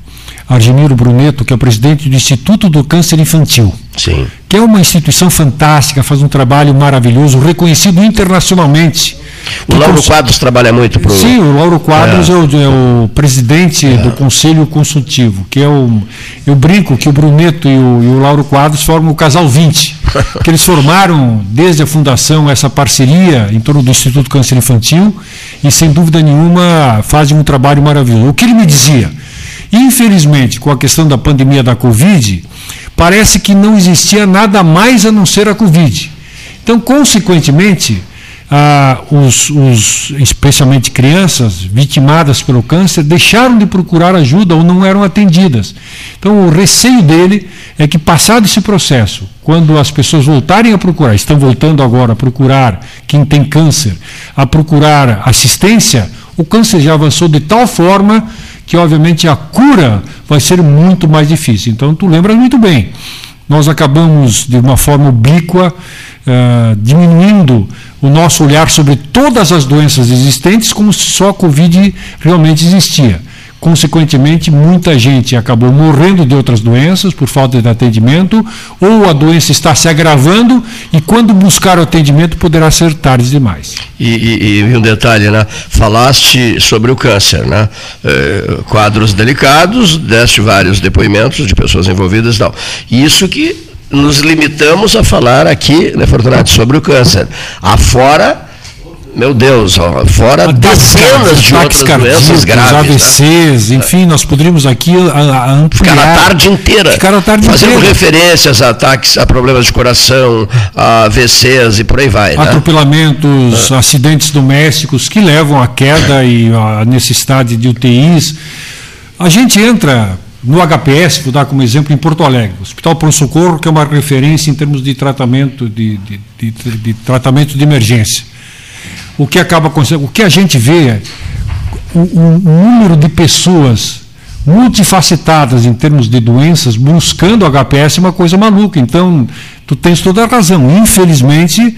Argemiro Bruneto, que é o presidente do Instituto do Câncer Infantil. Sim. Que é uma instituição fantástica, faz um trabalho maravilhoso, reconhecido internacionalmente. O Lauro cons... Quadros trabalha muito para Sim, o Lauro Quadros é, é, o, é o, presidente é. do Conselho Consultivo, que é o. Eu brinco que o Bruneto e o, e o Lauro Quadros formam o casal 20. que eles formaram, desde a fundação, essa parceria em torno do Instituto Câncer Infantil e, sem dúvida nenhuma, fazem um trabalho maravilhoso. O que ele me dizia? Infelizmente, com a questão da pandemia da Covid, parece que não existia nada mais a não ser a Covid. Então, consequentemente, ah, os, os, especialmente crianças vitimadas pelo câncer, deixaram de procurar ajuda ou não eram atendidas. Então, o receio dele é que, passado esse processo, quando as pessoas voltarem a procurar, estão voltando agora a procurar, quem tem câncer, a procurar assistência, o câncer já avançou de tal forma que obviamente a cura vai ser muito mais difícil. Então, tu lembras muito bem, nós acabamos de uma forma ubíqua uh, diminuindo o nosso olhar sobre todas as doenças existentes como se só a Covid realmente existia. Consequentemente, muita gente acabou morrendo de outras doenças por falta de atendimento, ou a doença está se agravando e quando buscar o atendimento poderá ser tarde demais. E, e, e um detalhe, né? Falaste sobre o câncer, né? É, quadros delicados, deste vários depoimentos de pessoas envolvidas tal. Isso que nos limitamos a falar aqui, né, Fortunato, sobre o câncer. Afora meu Deus, ó, fora dezenas de outras doenças graves. AVCs, né? enfim, nós poderíamos aqui ampliar. Ficar a tarde inteira. Ficar a tarde fazendo inteira. referências a ataques, a problemas de coração, a AVCs e por aí vai. Né? Atropelamentos, né? acidentes domésticos que levam à queda e à necessidade de UTIs. A gente entra no HPS, vou dar como exemplo, em Porto Alegre, Hospital Pronto Socorro, que é uma referência em termos de tratamento de, de, de, de tratamento de emergência o que acaba acontecendo, o que a gente vê é um, número de pessoas multifacetadas em termos de doenças buscando HPS é uma coisa maluca. Então, tu tens toda a razão. Infelizmente,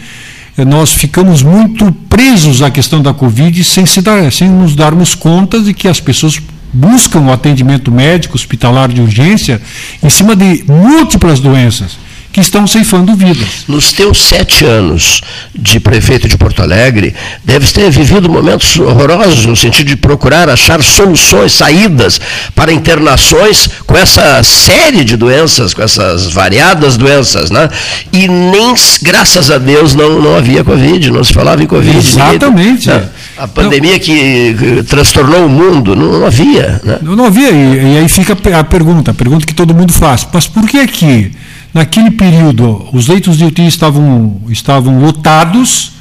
nós ficamos muito presos à questão da Covid sem, se dar, sem nos darmos conta de que as pessoas buscam o atendimento médico hospitalar de urgência em cima de múltiplas doenças que estão ceifando vidas. Nos teus sete anos de prefeito de Porto Alegre, deves ter vivido momentos horrorosos no sentido de procurar achar soluções, saídas para internações com essa série de doenças, com essas variadas doenças, né? E nem, graças a Deus, não, não havia Covid, não se falava em Covid. Exatamente. Ninguém, né? A pandemia não, que, que, transtornou o mundo, não, não havia. Né? Não, não havia, e, e aí fica a pergunta, a pergunta que todo mundo faz, mas por que que Naquele período, os leitos de UTI estavam, estavam lotados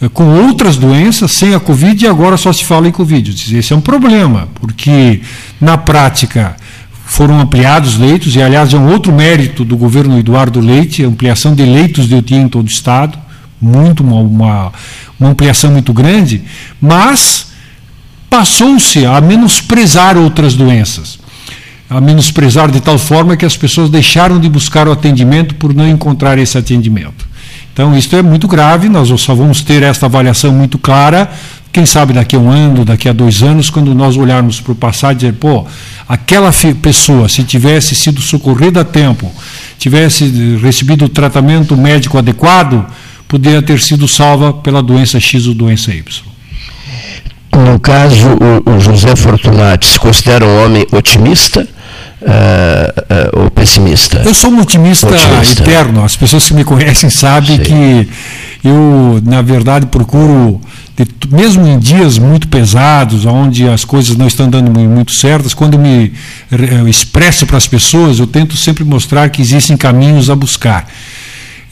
eh, com outras doenças, sem a Covid, e agora só se fala em Covid. Esse é um problema, porque na prática foram ampliados leitos, e aliás é um outro mérito do governo Eduardo Leite, a ampliação de leitos de UTI em todo o Estado, muito uma, uma, uma ampliação muito grande, mas passou-se a menosprezar outras doenças a menosprezar de tal forma que as pessoas deixaram de buscar o atendimento por não encontrar esse atendimento. Então, isso é muito grave, nós só vamos ter esta avaliação muito clara, quem sabe daqui a um ano, daqui a dois anos, quando nós olharmos para o passado e dizer, pô, aquela pessoa, se tivesse sido socorrida a tempo, tivesse recebido o tratamento médico adequado, poderia ter sido salva pela doença X ou doença Y. No caso, o José Fortunati se considera um homem otimista uh, uh, ou pessimista? Eu sou um otimista, otimista, eterno. As pessoas que me conhecem sabem Sim. que eu, na verdade, procuro, mesmo em dias muito pesados, onde as coisas não estão dando muito certas, quando me expresso para as pessoas, eu tento sempre mostrar que existem caminhos a buscar.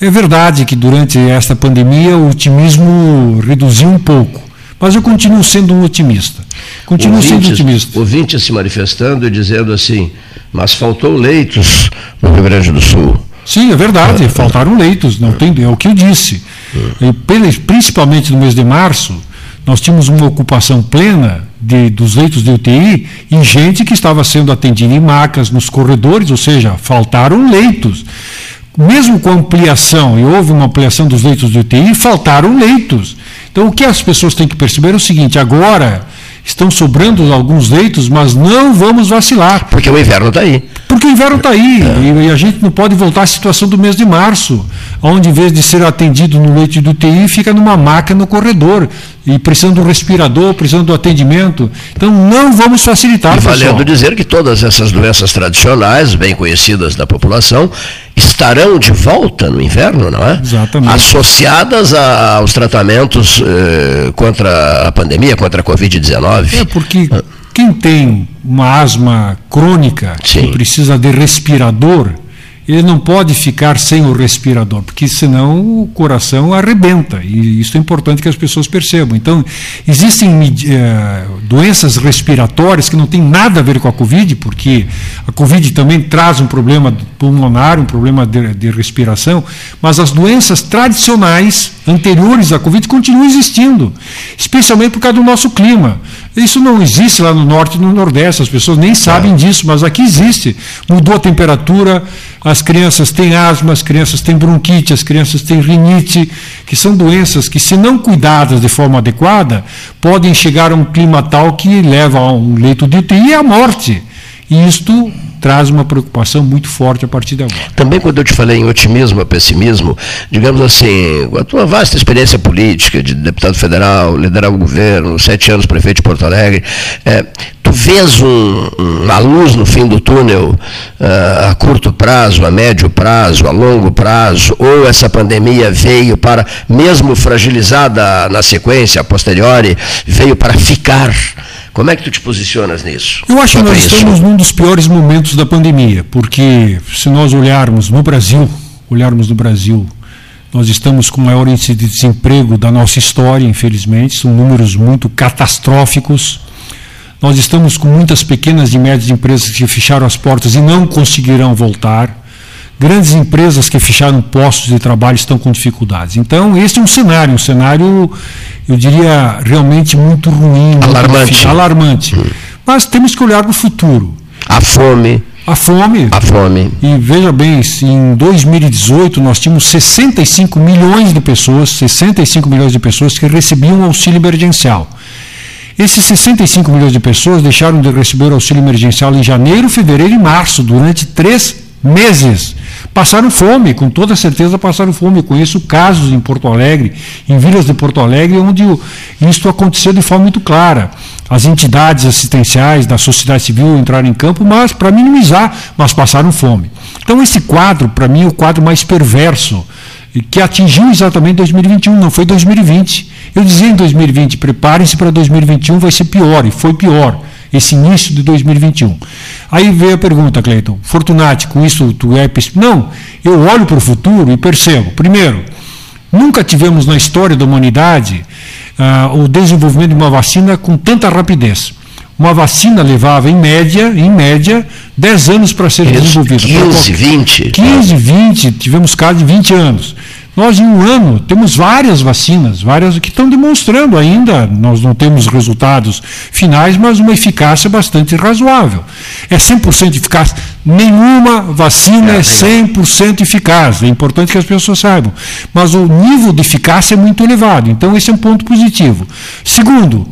É verdade que durante esta pandemia o otimismo reduziu um pouco, Mas eu continuo sendo um otimista. Continuo ouvintes, sendo otimista. Ouvintes se manifestando e dizendo assim, mas faltou leitos no Rio Grande do Sul. Sim, é verdade, é, faltaram leitos, não tem, é o que eu disse. E, principalmente no mês de março, nós tínhamos uma ocupação plena de, dos leitos de UTI em gente que estava sendo atendida em macas, nos corredores, ou seja, faltaram leitos. Mesmo com ampliação, e houve uma ampliação dos leitos de UTI, faltaram leitos. Então, o que as pessoas têm que perceber é o seguinte: agora estão sobrando alguns leitos, mas não vamos vacilar. Porque o inverno está aí. Porque o inverno está aí. É. E, a gente não pode voltar à situação do mês de março, onde, em vez de ser atendido no leito de UTI, fica numa maca no corredor. E precisando do respirador, precisando do atendimento. Então, não vamos facilitar. E valendo pessoal. dizer que todas essas doenças tradicionais, bem conhecidas da população, estarão de volta no inverno, não é? Exatamente. Associadas a, aos tratamentos eh, contra a pandemia, contra a Covid-19. É, porque quem tem uma asma crônica, Sim. que precisa de respirador, ele não pode ficar sem o respirador, porque senão o coração arrebenta. E isso é importante que as pessoas percebam. Então, existem é, doenças respiratórias que não têm nada a ver com a Covid, porque a Covid também traz um problema pulmonar, um problema de, de respiração, mas as doenças tradicionais anteriores à Covid continuam existindo, especialmente por causa do nosso clima. Isso não existe lá no norte e no nordeste, as pessoas nem sabem é. disso, mas aqui existe. Mudou a temperatura, as crianças têm asma, as crianças têm bronquite, as crianças têm rinite, que são doenças que, se não cuidadas de forma adequada, podem chegar a um clima tal que leva a um leito de UTI e à morte. E isto traz uma preocupação muito forte a partir de agora. Também quando eu te falei em otimismo ou pessimismo, digamos assim, a tua vasta experiência política de deputado federal, liderar o governo, sete anos prefeito de Porto Alegre, é, vês um, uma luz no fim do túnel uh, a curto prazo, a médio prazo, a longo prazo, ou essa pandemia veio para, mesmo fragilizada na sequência, a posteriori, veio para ficar como é que tu te posicionas nisso? Eu acho que nós isso? estamos num dos piores momentos da pandemia, porque se nós olharmos no Brasil, olharmos no Brasil, nós estamos com o maior índice de desemprego da nossa história, infelizmente, são números muito catastróficos. Nós estamos com muitas pequenas e médias empresas que fecharam as portas e não conseguirão voltar. Grandes empresas que fecharam postos de trabalho estão com dificuldades. Então, esse é um cenário, um cenário, eu diria, realmente muito ruim. Alarmante. Muito alarmante. Hum. Mas temos que olhar para o futuro. A fome. A fome. A fome. E veja bem, em 2018 nós tínhamos 65 milhões de pessoas, 65 milhões de pessoas que recebiam auxílio emergencial. Esses 65 milhões de pessoas deixaram de receber auxílio emergencial em janeiro, fevereiro e março, durante três meses passaram fome, com toda certeza passaram fome. Conheço casos em Porto Alegre, em vilas de Porto Alegre, onde isso aconteceu de forma muito clara. As entidades assistenciais da sociedade civil entraram em campo, mas para minimizar, mas passaram fome. Então esse quadro, para mim, é o quadro mais perverso, que atingiu exatamente 2021, não foi 2020. Eu dizia em 2020, preparem-se para 2021, vai ser pior, e foi pior esse início de 2021. Aí veio a pergunta, Cleiton, Fortunati, com isso tu é Não, eu olho para o futuro e percebo, primeiro, nunca tivemos na história da humanidade uh, o desenvolvimento de uma vacina com tanta rapidez. Uma vacina levava, em média, em média, 10 anos para ser desenvolvida. 15, 20. 15, 20, tivemos casos de 20 anos. Nós, em um ano, temos várias vacinas, várias que estão demonstrando ainda, nós não temos resultados finais, mas uma eficácia bastante razoável. É 100% eficaz? Nenhuma vacina é, é 100% eficaz, é importante que as pessoas saibam. Mas o nível de eficácia é muito elevado, então esse é um ponto positivo. Segundo,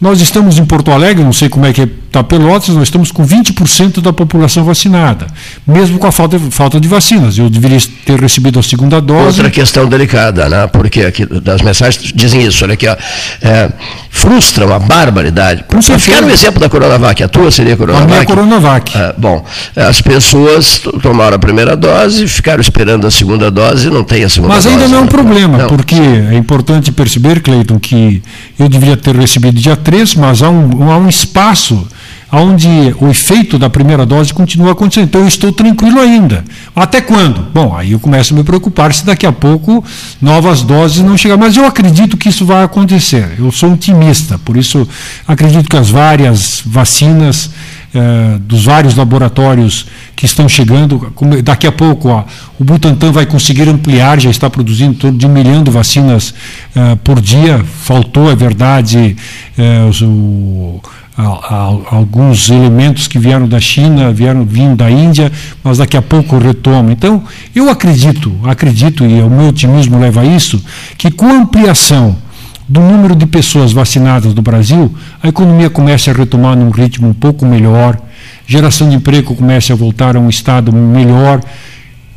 nós estamos em Porto Alegre, não sei como é que está Pelotas, nós estamos com 20% da população vacinada, mesmo com a falta, falta de vacinas. Eu deveria ter recebido a segunda dose. Outra questão delicada, né? porque aqui das mensagens dizem isso, olha aqui, ó, é, frustra uma barbaridade. Eu quero o exemplo da Coronavac, a tua seria a Coronavac? A minha Coronavac. É, bom, as pessoas tomaram a primeira dose, ficaram esperando a segunda dose e não tem a segunda Mas dose. Mas ainda não é um problema, não. porque é importante perceber, Cleiton, que eu deveria ter recebido dia 3, mas há um, há um espaço onde o efeito da primeira dose continua acontecendo. Então eu estou tranquilo ainda. Até quando? Bom, aí eu começo a me preocupar se daqui a pouco novas doses não chegar. Mas eu acredito que isso vai acontecer. Eu sou otimista, por isso acredito que as várias vacinas eh, dos vários laboratórios que estão chegando. Daqui a pouco ó, o Butantan vai conseguir ampliar, já está produzindo todo de um milhão de vacinas uh, por dia. Faltou, é verdade, os, o, a, a, alguns elementos que vieram da China, vieram vindo da Índia, mas daqui a pouco retoma. Então, eu acredito, acredito, e o meu otimismo leva a isso, que com a ampliação do número de pessoas vacinadas no Brasil, a economia começa a retomar num ritmo um pouco melhor, geração de emprego começa a voltar a um estado melhor.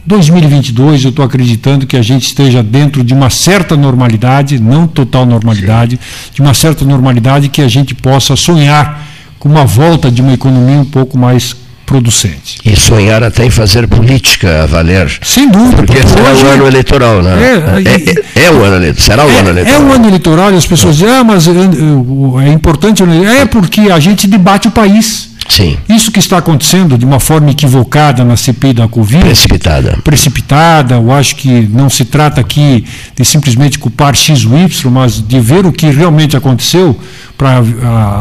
2022, eu estou acreditando que a gente esteja dentro de uma certa normalidade, não total normalidade, de uma certa normalidade que a gente possa sonhar com uma volta de uma economia um pouco mais producente. E sonhar até em fazer política valer. Sem dúvida. Porque, porque será o ano eleitoral, né? É, é, é, é o ano eleitoral. Será o é, ano eleitoral. É o ano eleitoral e as pessoas dizem, ah, mas é importante. É porque a gente debate o país. Sim. Isso que está acontecendo de uma forma equivocada na CPI da Covid. Precipitada. Precipitada. Eu acho que não se trata aqui de simplesmente culpar X ou Y, mas de ver o que realmente aconteceu, para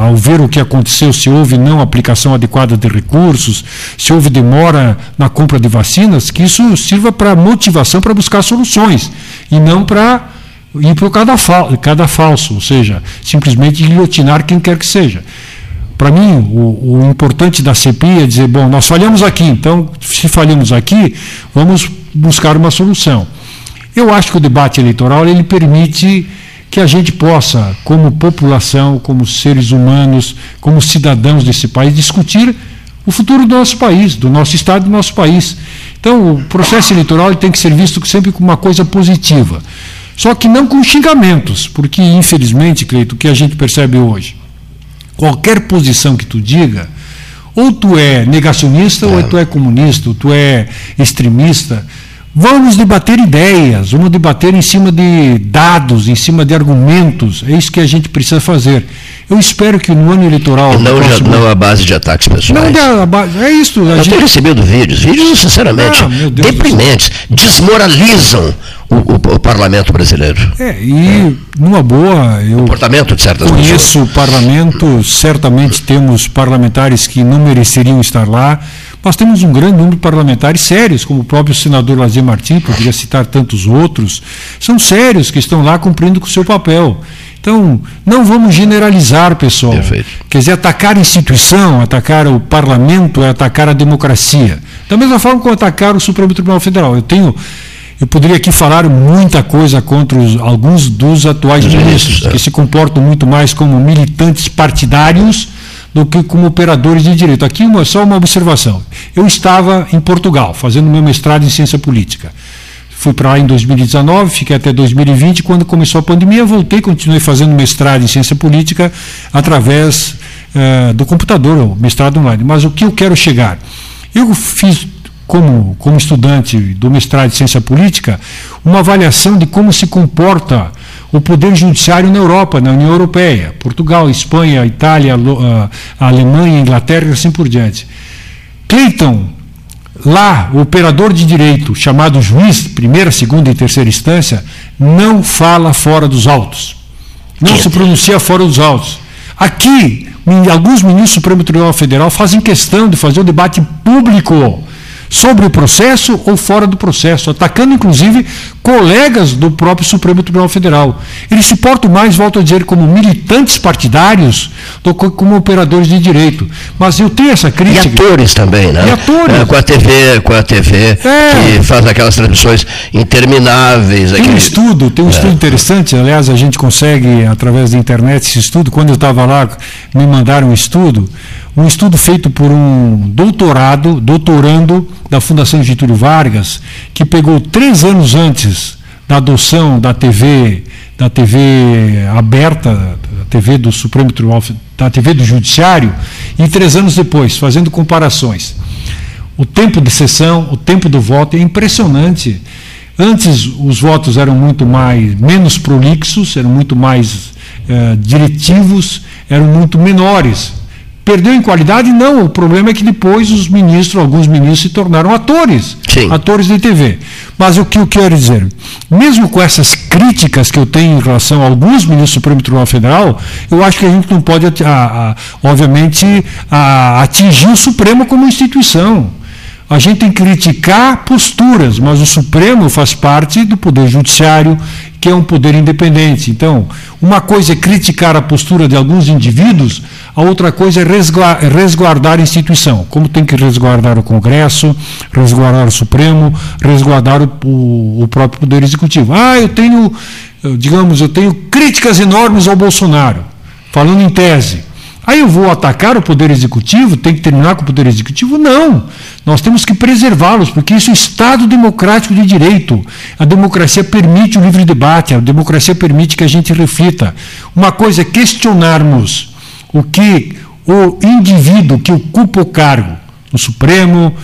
ao ver o que aconteceu, se houve não aplicação adequada de recursos, se houve demora na compra de vacinas, que isso sirva para motivação para buscar soluções e não para ir para cada, cada falso, ou seja, simplesmente guilhotinar quem quer que seja. Para mim, o, o, importante da CPI é dizer, bom, nós falhamos aqui, então, se falhamos aqui, vamos buscar uma solução. Eu acho que o debate eleitoral ele permite que a gente possa, como população, como seres humanos, como cidadãos desse país, discutir o futuro do nosso país, do nosso Estado, do nosso país. Então, o processo eleitoral tem que ser visto sempre como uma coisa positiva. Só que não com xingamentos, porque, infelizmente, Cleito, o que a gente percebe hoje? Qualquer posição que tu diga, ou tu é negacionista, é. ou tu é comunista, ou tu é extremista. Vamos debater ideias, vamos debater em cima de dados, em cima de argumentos. É isso que a gente precisa fazer. Eu espero que no ano eleitoral. Não, próximo... não a base de ataques pessoais. Não, base, é isso. Eu gente... tenho recebido vídeos, vídeos, sinceramente, ah, deprimentes, desmoralizam o, o, o, parlamento brasileiro. É, e numa boa, eu Comportamento de certas conheço pessoas. o parlamento, certamente temos parlamentares que não mereceriam estar lá. Nós temos um grande número de parlamentares sérios, como o próprio senador Lazier Martins, poderia citar tantos outros, são sérios que estão lá cumprindo com o seu papel. Então, não vamos generalizar, pessoal. Perfeito. Quer dizer, atacar a instituição, atacar o parlamento é atacar a democracia. Da mesma forma que atacar o Supremo Tribunal Federal. Eu tenho eu poderia aqui falar muita coisa contra os, alguns dos atuais ministros, que se comportam muito mais como militantes partidários do que como operadores de direito. Aqui uma, só uma observação. Eu estava em Portugal, fazendo meu mestrado em ciência política. Fui para lá em 2019, fiquei até 2020. Quando começou a pandemia, voltei, continuei fazendo mestrado em ciência política através uh, do computador, mestrado online. Mas o que eu quero chegar? Eu fiz como, como estudante do mestrado de ciência política, uma avaliação de como se comporta o poder judiciário na Europa, na União Europeia, Portugal, Espanha, Itália, a Alemanha, Inglaterra e assim por diante. Clayton, lá, o operador de direito, chamado juiz, primeira, segunda e terceira instância, não fala fora dos autos. Não se pronuncia fora dos autos. Aqui, alguns ministros do Supremo Tribunal Federal fazem questão de fazer um debate público sobre o processo ou fora do processo, atacando inclusive colegas do próprio Supremo Tribunal Federal. Eles se portam mais, volto a dizer, como militantes partidários do que como operadores de direito. Mas eu tenho essa crítica. E atores também, né? E atores. É, com a TV, com a TV é. que faz aquelas transmissões intermináveis. Tem aquele... um estudo, tem um é. estudo interessante, aliás, a gente consegue, através da internet, esse estudo. Quando eu estava lá, me mandaram um estudo um estudo feito por um doutorado, doutorando da Fundação Getúlio Vargas, que pegou três anos antes da adoção da TV, da TV aberta, da TV do Supremo Tribunal, da TV do Judiciário, e três anos depois, fazendo comparações. O tempo de sessão, o tempo do voto é impressionante. Antes os votos eram muito mais menos prolixos, eram muito mais eh, diretivos, eram muito menores Perdeu em qualidade? Não. O problema é que depois os ministros, alguns ministros, se tornaram atores. Sim. Atores de TV. Mas o que eu quero dizer? Mesmo com essas críticas que eu tenho em relação a alguns ministros do Supremo Tribunal Federal, eu acho que a gente não pode, a, a, obviamente, a, atingir o Supremo como instituição. A gente tem que criticar posturas, mas o Supremo faz parte do Poder Judiciário, que é um poder independente. Então, uma coisa é criticar a postura de alguns indivíduos, a outra coisa é, resguardar a instituição, como tem que resguardar o Congresso, resguardar o Supremo, resguardar o, o, o próprio Poder Executivo. Ah, eu tenho, digamos, eu tenho críticas enormes ao Bolsonaro, falando em tese. Aí eu vou atacar o Poder Executivo, tem que terminar com o Poder Executivo? Não. Nós temos que preservá-los, porque isso é Estado democrático de direito. A democracia permite o livre debate, a democracia permite que a gente reflita. Uma coisa é questionarmos o que o indivíduo que ocupa o cargo no Supremo,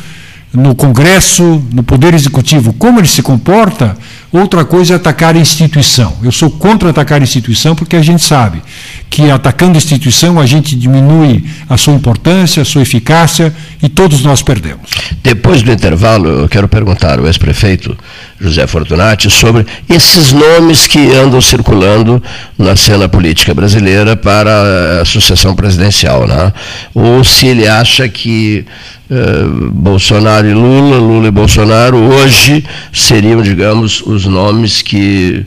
no Congresso, no Poder Executivo, como ele se comporta, outra coisa é atacar a instituição. Eu sou contra atacar a instituição porque a gente sabe que atacando a instituição a gente diminui a sua importância, a sua eficácia e todos nós perdemos. Depois do intervalo, eu quero perguntar ao ex-prefeito José Fortunati sobre esses nomes que andam circulando na cena política brasileira para a sucessão presidencial, né? ou se ele acha que eh, Bolsonaro e Lula, Lula e Bolsonaro, hoje seriam, digamos, os nomes que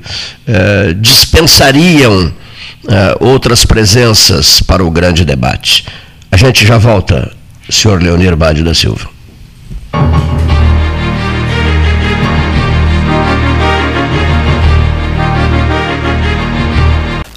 eh, dispensariam eh, outras presenças para o grande debate. A gente já volta, senhor Leonir Bade da Silva.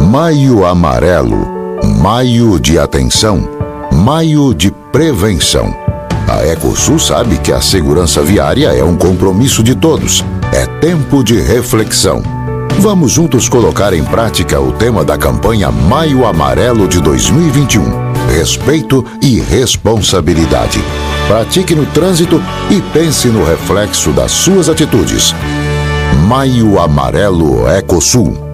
Maio Amarelo. Maio de atenção. Maio de prevenção. A Ecosul sabe que a segurança viária é um compromisso de todos. É tempo de reflexão. Vamos juntos colocar em prática o tema da campanha Maio Amarelo de 2021. Respeito e responsabilidade. Pratique no trânsito e pense no reflexo das suas atitudes. Maio Amarelo Ecosul.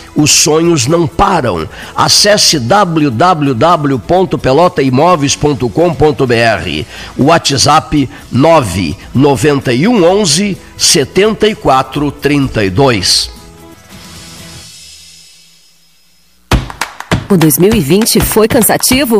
os sonhos não param. Acesse www.pelotaimoveis.com.br. WhatsApp 991 11 7432. O 2020 foi cansativo?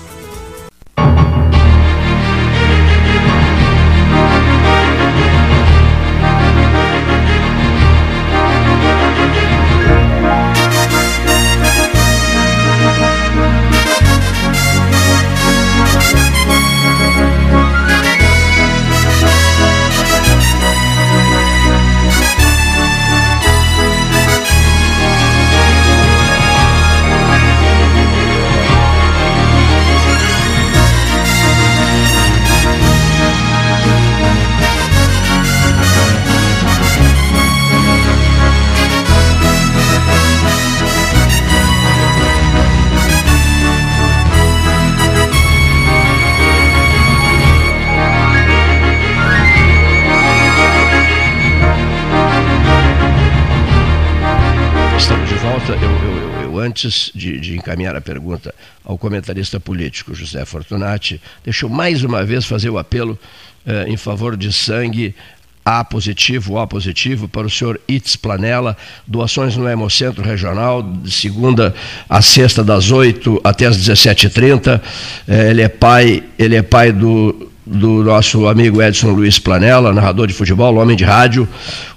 Antes de, de, encaminhar a pergunta ao comentarista político José Fortunati, deixa eu mais uma vez fazer o apelo eh, em favor de sangue a positivo, O positivo, para o senhor Itz Planella, doações no Hemocentro Regional, de segunda a sexta, das 8 até as 17h30. Eh, ele é pai, ele é pai do do nosso amigo Edson Luiz Planella, narrador de futebol, homem de rádio.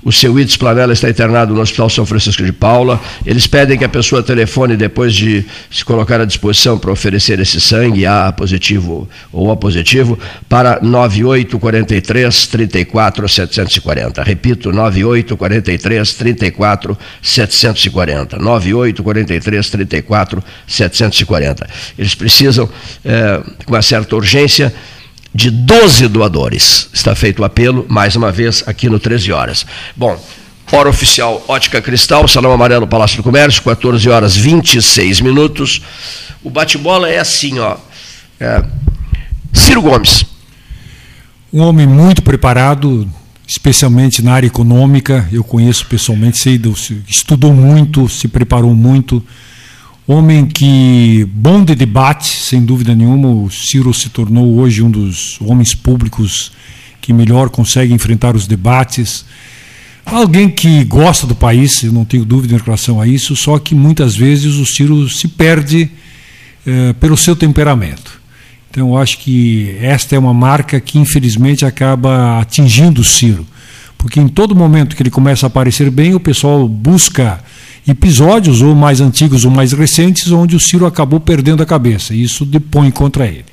O seu Edson Planella está internado no Hospital São Francisco de Paula. Eles pedem que a pessoa telefone depois de se colocar à disposição para oferecer esse sangue, A positivo ou O positivo, para 9843 34 740. Repito, 9843 34 740. 9843 34 740. Eles precisam, é, com uma certa urgência, de 12 doadores. Está feito o apelo, mais uma vez, aqui no 13 horas. Bom, hora oficial Ótica Cristal, Salão Amarelo, Palácio do Comércio, 14 horas 26 minutos. O bate-bola é assim, ó. É, Ciro Gomes. Um homem muito preparado, especialmente na área econômica. Eu conheço pessoalmente, sei, estudou muito, se preparou muito Homem que, bom de debate, sem dúvida nenhuma, o Ciro se tornou hoje um dos homens públicos que melhor consegue enfrentar os debates. Alguém que gosta do país, eu não tenho dúvida em relação a isso, só que muitas vezes o Ciro se perde eh, pelo seu temperamento. Então, eu acho que esta é uma marca que, infelizmente, acaba atingindo o Ciro. Porque em todo momento que ele começa a aparecer bem, o pessoal busca episódios, ou mais antigos ou mais recentes, onde o Ciro acabou perdendo a cabeça. Isso depõe contra ele.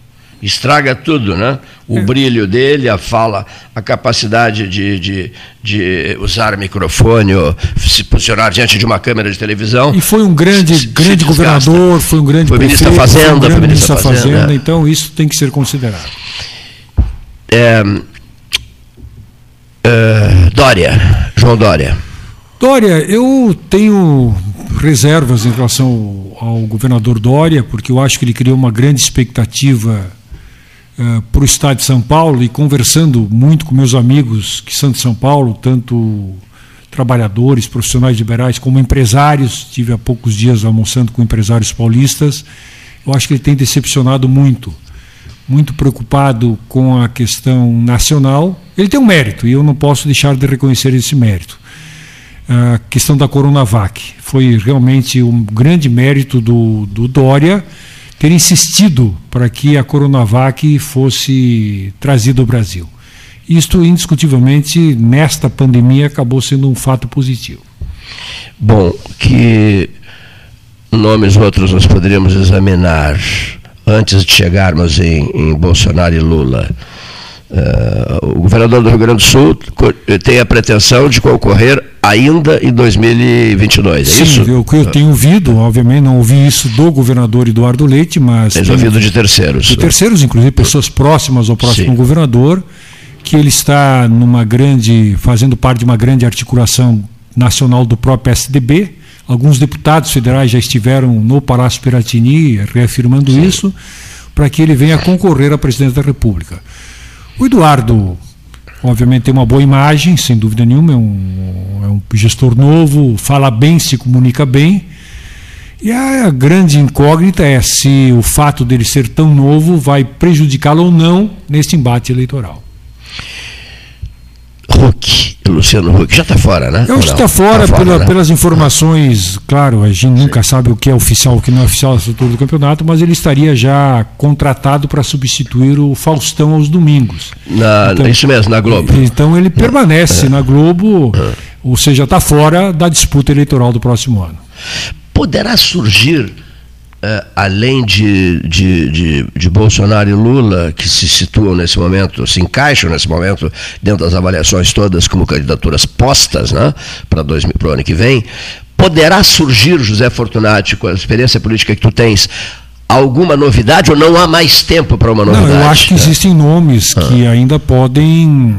Estraga tudo, né? O é. brilho dele, a fala, a capacidade de, de, de usar microfone, se posicionar diante de uma câmera de televisão. E foi um grande, se, grande se governador, foi um grande foi prefeito, ministro da Fazenda, foi, um foi ministro da Fazenda, Fazenda, então isso tem que ser considerado. É, Dória, João Dória. Dória, eu tenho reservas em relação ao, governador Dória, porque eu acho que ele criou uma grande expectativa uh, para o estado de São Paulo e conversando muito com meus amigos que são de São Paulo, tanto trabalhadores, profissionais liberais, como empresários. Tive há poucos dias almoçando com empresários paulistas. Eu acho que ele tem decepcionado muito, muito preocupado com a questão nacional. Ele tem um mérito e eu não posso deixar de reconhecer esse mérito. A questão da Coronavac foi realmente um grande mérito do, do Dória ter insistido para que a Coronavac fosse trazida ao Brasil. Isto, indiscutivelmente, nesta pandemia, acabou sendo um fato positivo. Bom, que nomes outros nós poderíamos examinar antes de chegarmos em, em Bolsonaro e Lula. Uh, o governador do Rio Grande do Sul tem a pretensão de concorrer ainda em 2022, é Sim, isso? Eu, eu tenho ouvido, obviamente não ouvi isso do governador Eduardo Leite, mas... Tem ouvido de terceiros. De terceiros, inclusive pessoas próximas ao próximo Sim. governador, que ele está numa grande, fazendo parte de uma grande articulação nacional do próprio PSDB. Alguns deputados federais já estiveram no Palácio Piratini reafirmando Sim. isso, para que ele venha concorrer à presidência da República. O Eduardo, obviamente, tem uma boa imagem, sem dúvida nenhuma, é um, é um gestor novo, fala bem, se comunica bem. E a grande incógnita é se o fato dele ser tão novo vai prejudicá-lo ou não nesse embate eleitoral. Huck, Luciano Huck, já está fora, né? Eu acho que está fora, tá fora pela, né? pelas informações, claro, a gente Sim. nunca sabe o que é oficial o que não é oficial da estrutura do campeonato, mas ele estaria já contratado para substituir o Faustão aos domingos. Na, então, isso mesmo, na Globo. Então ele permanece é. na Globo, é. ou seja, está fora da disputa eleitoral do próximo ano. Poderá surgir Uh, além de, de, de, de, Bolsonaro e Lula, que se situam nesse momento, se encaixam nesse momento dentro das avaliações todas como candidaturas postas né, para o ano que vem, poderá surgir, José Fortunati, com a experiência política que tu tens, alguma novidade ou não há mais tempo para uma novidade? Não, eu acho que existem nomes ah. que ainda podem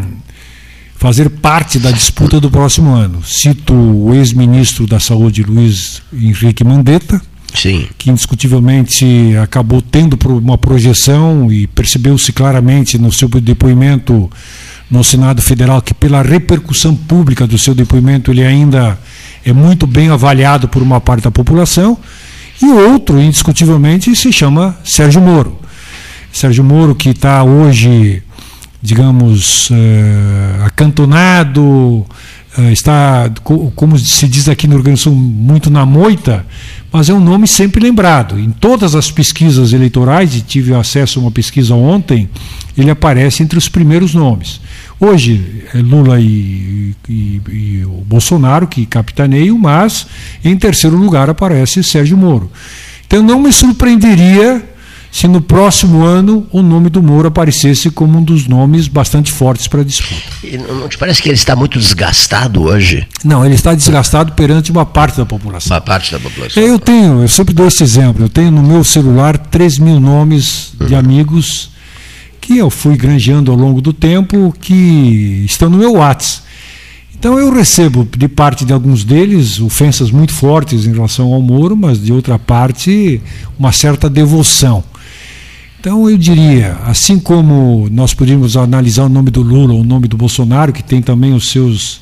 fazer parte da disputa do próximo ano. Cito o ex-ministro da Saúde, Luiz Henrique Mandetta, Sim. que indiscutivelmente acabou tendo uma projeção e percebeu-se claramente no seu depoimento no Senado Federal que pela repercussão pública do seu depoimento ele ainda é muito bem avaliado por uma parte da população e outro indiscutivelmente se chama Sérgio Moro Sérgio Moro que está hoje digamos uh, acantonado uh, está como se diz aqui no Rio Grande do Sul muito na moita mas é um nome sempre lembrado. Em todas as pesquisas eleitorais, e tive acesso a uma pesquisa ontem, ele aparece entre os primeiros nomes. Hoje é Lula e, e, e o Bolsonaro que capitaneiam, mas em terceiro lugar aparece Sérgio Moro. Então não me surpreenderia se no próximo ano o nome do Moro aparecesse como um dos nomes bastante fortes para a disputa. E não te parece que ele está muito desgastado hoje? Não, ele está desgastado perante uma parte da população. Uma parte da população. Eu tenho, eu sempre dou esse exemplo, eu tenho no meu celular 3 mil nomes de uhum. amigos que eu fui granjeando ao longo do tempo, que estão no meu WhatsApp. Então eu recebo de parte de alguns deles ofensas muito fortes em relação ao Moro, mas de outra parte uma certa devoção. Então eu diria, assim como nós podíamos analisar o nome do Lula, o nome do Bolsonaro, que tem também os seus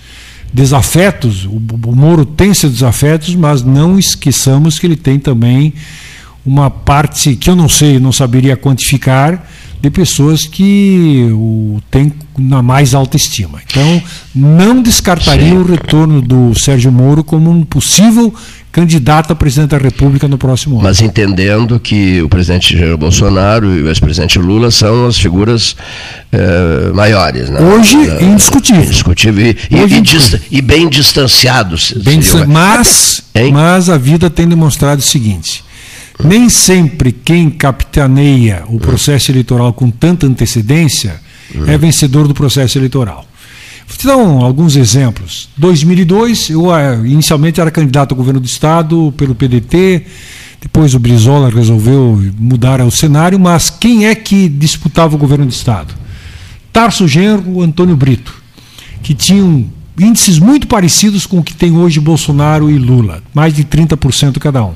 desafetos, o, o Moro tem seus desafetos, mas não esqueçamos que ele tem também uma parte que eu não sei, não saberia quantificar, de pessoas que o têm na mais alta estima. Então, não descartaria Sim. o retorno do Sérgio Moro como um possível candidato a presidente da República no próximo ano. Mas entendendo que o presidente Jair Bolsonaro e o ex-presidente Lula são as figuras eh, maiores. Né? Hoje, uh, indiscutível. Indiscutível e, Hoje, e, e bem distanciados. Bem mas, mas a vida tem demonstrado o seguinte. Nem sempre quem capitaneia o processo eleitoral com tanta antecedência é vencedor do processo eleitoral. Então, alguns exemplos. 2002, eu ah, inicialmente era candidato ao governo do estado pelo PDT, depois o Brizola resolveu mudar o cenário, mas quem é que disputava o governo do estado? Tarso Genro, Antônio Brito. que tinham índices muito parecidos com o que tem hoje Bolsonaro e Lula, mais de 30% cada um.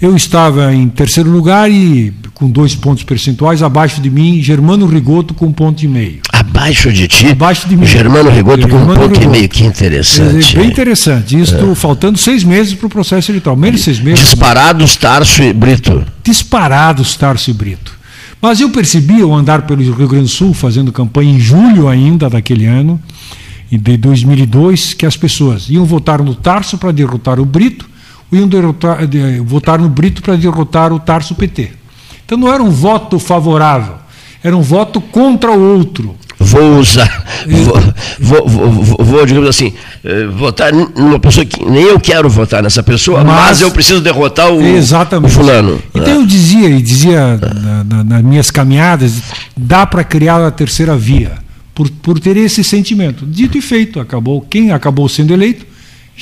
Eu estava em terceiro lugar e com dois pontos percentuais, abaixo de mim, Germano Rigoto com um ponto e meio. Abaixo de ti? Abaixo de mim. Germano Rigoto com um ponto e meio. Que interessante. É bem interessante. Isto É. faltando seis meses para o processo eleitoral. Menos seis meses. Disparados, Tarso e Brito. disparados Tarso e Brito. Mas eu percebi, ao andar pelo Rio Grande do Sul, fazendo campanha em julho ainda daquele ano, de 2002, que as pessoas iam votar no Tarso para derrotar o Brito, ou iam derrotar, de- votar no Brito para derrotar o Tarso PT. Então não era um voto favorável, era um voto contra o outro. Vou usar, vou, vou, vou, vou- digamos assim, eh, votar numa pessoa que nem eu quero votar nessa pessoa, mas, Mas- eu preciso derrotar o, Exatamente. fulano. Então eu dizia, e dizia na- na- nas minhas caminhadas, dá para criar a terceira via, por, por ter esse sentimento. Dito e feito, acabou. Quem acabou sendo eleito?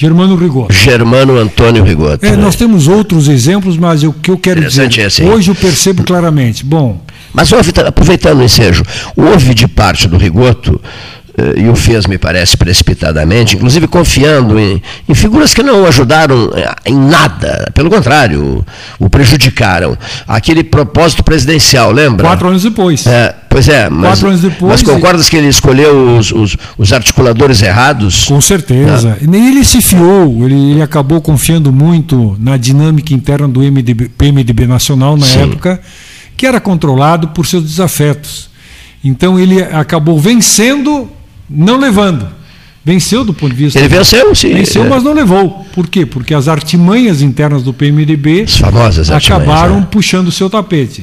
Germano Rigor. Germano Antônio Rigoto. É, né? nós temos outros exemplos, mas o que eu quero dizer, esse aí. hoje eu percebo claramente. Bom, Mas houve, ta- aproveitando o ensejo, houve de parte do Rigoto, eh, e o fez, me parece, precipitadamente, inclusive confiando em, em figuras que não ajudaram eh, em nada, pelo contrário, o, o prejudicaram. Aquele propósito presidencial, lembra? quatro anos depois. É, pois é, mas, Quatro anos depois, mas concordas que ele escolheu os, os, os articuladores errados? Com certeza. E nem ele se fiou, ele, ele acabou confiando muito na dinâmica interna do MDB, PMDB Nacional na Sim. época, que era controlado por seus desafetos. Então ele acabou vencendo, não levando. Venceu do ponto de vista. Ele venceu, sim. Venceu, É. mas não levou. Por quê? Porque as artimanhas internas do PMDB As famosas acabaram é. puxando o seu tapete.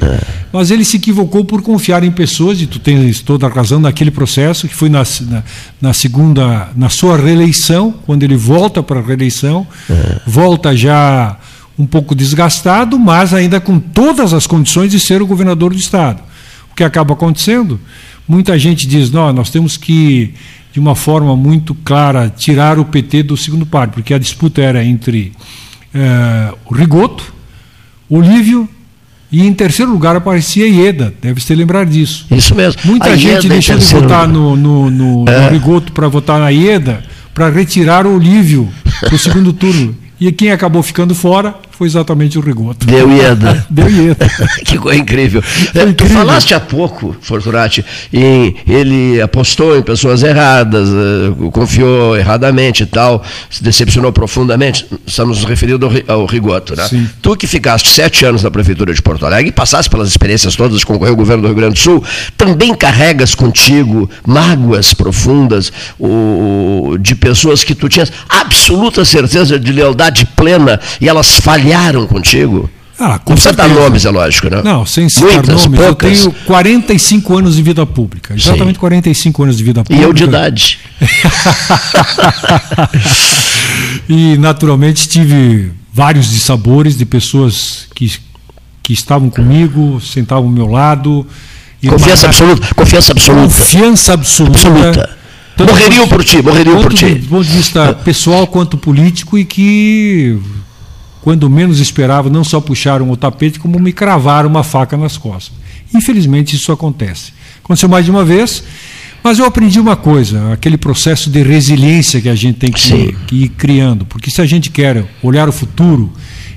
Mas ele se equivocou por confiar em pessoas, e tu tens toda a razão naquele processo, que foi na, na, na segunda, na sua reeleição, quando ele volta para a reeleição, volta já um pouco desgastado, mas ainda com todas as condições de ser o governador do Estado. O que acaba acontecendo? Muita gente diz, não, nós temos que, de uma forma muito clara, tirar o PT do segundo par, porque a disputa era entre eh, o Rigoto, Olívio e em terceiro lugar aparecia Ieda, deve se lembrar disso. Isso mesmo. Muita A gente Ieda deixou de votar no, no, no, É. no Rigoto para votar na Ieda, para retirar o Olívio do segundo turno. E quem acabou ficando fora foi exatamente o Rigoto. Deu Ieda. Deu Ieda. que coisa incrível. É, Tu incrível. falaste há pouco, Fortunati, em ele apostou em pessoas erradas, eh, confiou erradamente e tal, se decepcionou profundamente. Estamos nos referindo ao, Ri- ao Rigoto, né? Sim. Tu que ficaste sete anos na Prefeitura de Porto Alegre e passaste pelas experiências todas de concorrer ao governo do Rio Grande do Sul, também carregas contigo mágoas profundas o- de pessoas que tu tinhas absoluta certeza de lealdade plena e elas falharam contigo? Ah, com Não precisa dar certeza. nomes, é lógico, né? Não, sem citar Muitas, nomes, poucas. eu tenho 45 anos de vida pública. Exatamente 45 anos de vida E pública. eu de idade. e naturalmente tive vários dissabores de pessoas que, que estavam comigo, sentavam ao meu lado. e Confiança absoluta. Confiança absoluta. Confiança absoluta. Absoluta. Tanto Morreriam por ti, morreriam por ti. Do ponto de vista pessoal quanto político e que, quando menos esperava, não só puxaram o tapete, como me cravaram uma faca nas costas. Infelizmente isso acontece. Aconteceu mais de uma vez, mas eu aprendi uma coisa, aquele processo de resiliência que a gente tem que, que ir criando. Porque se a gente quer olhar o futuro,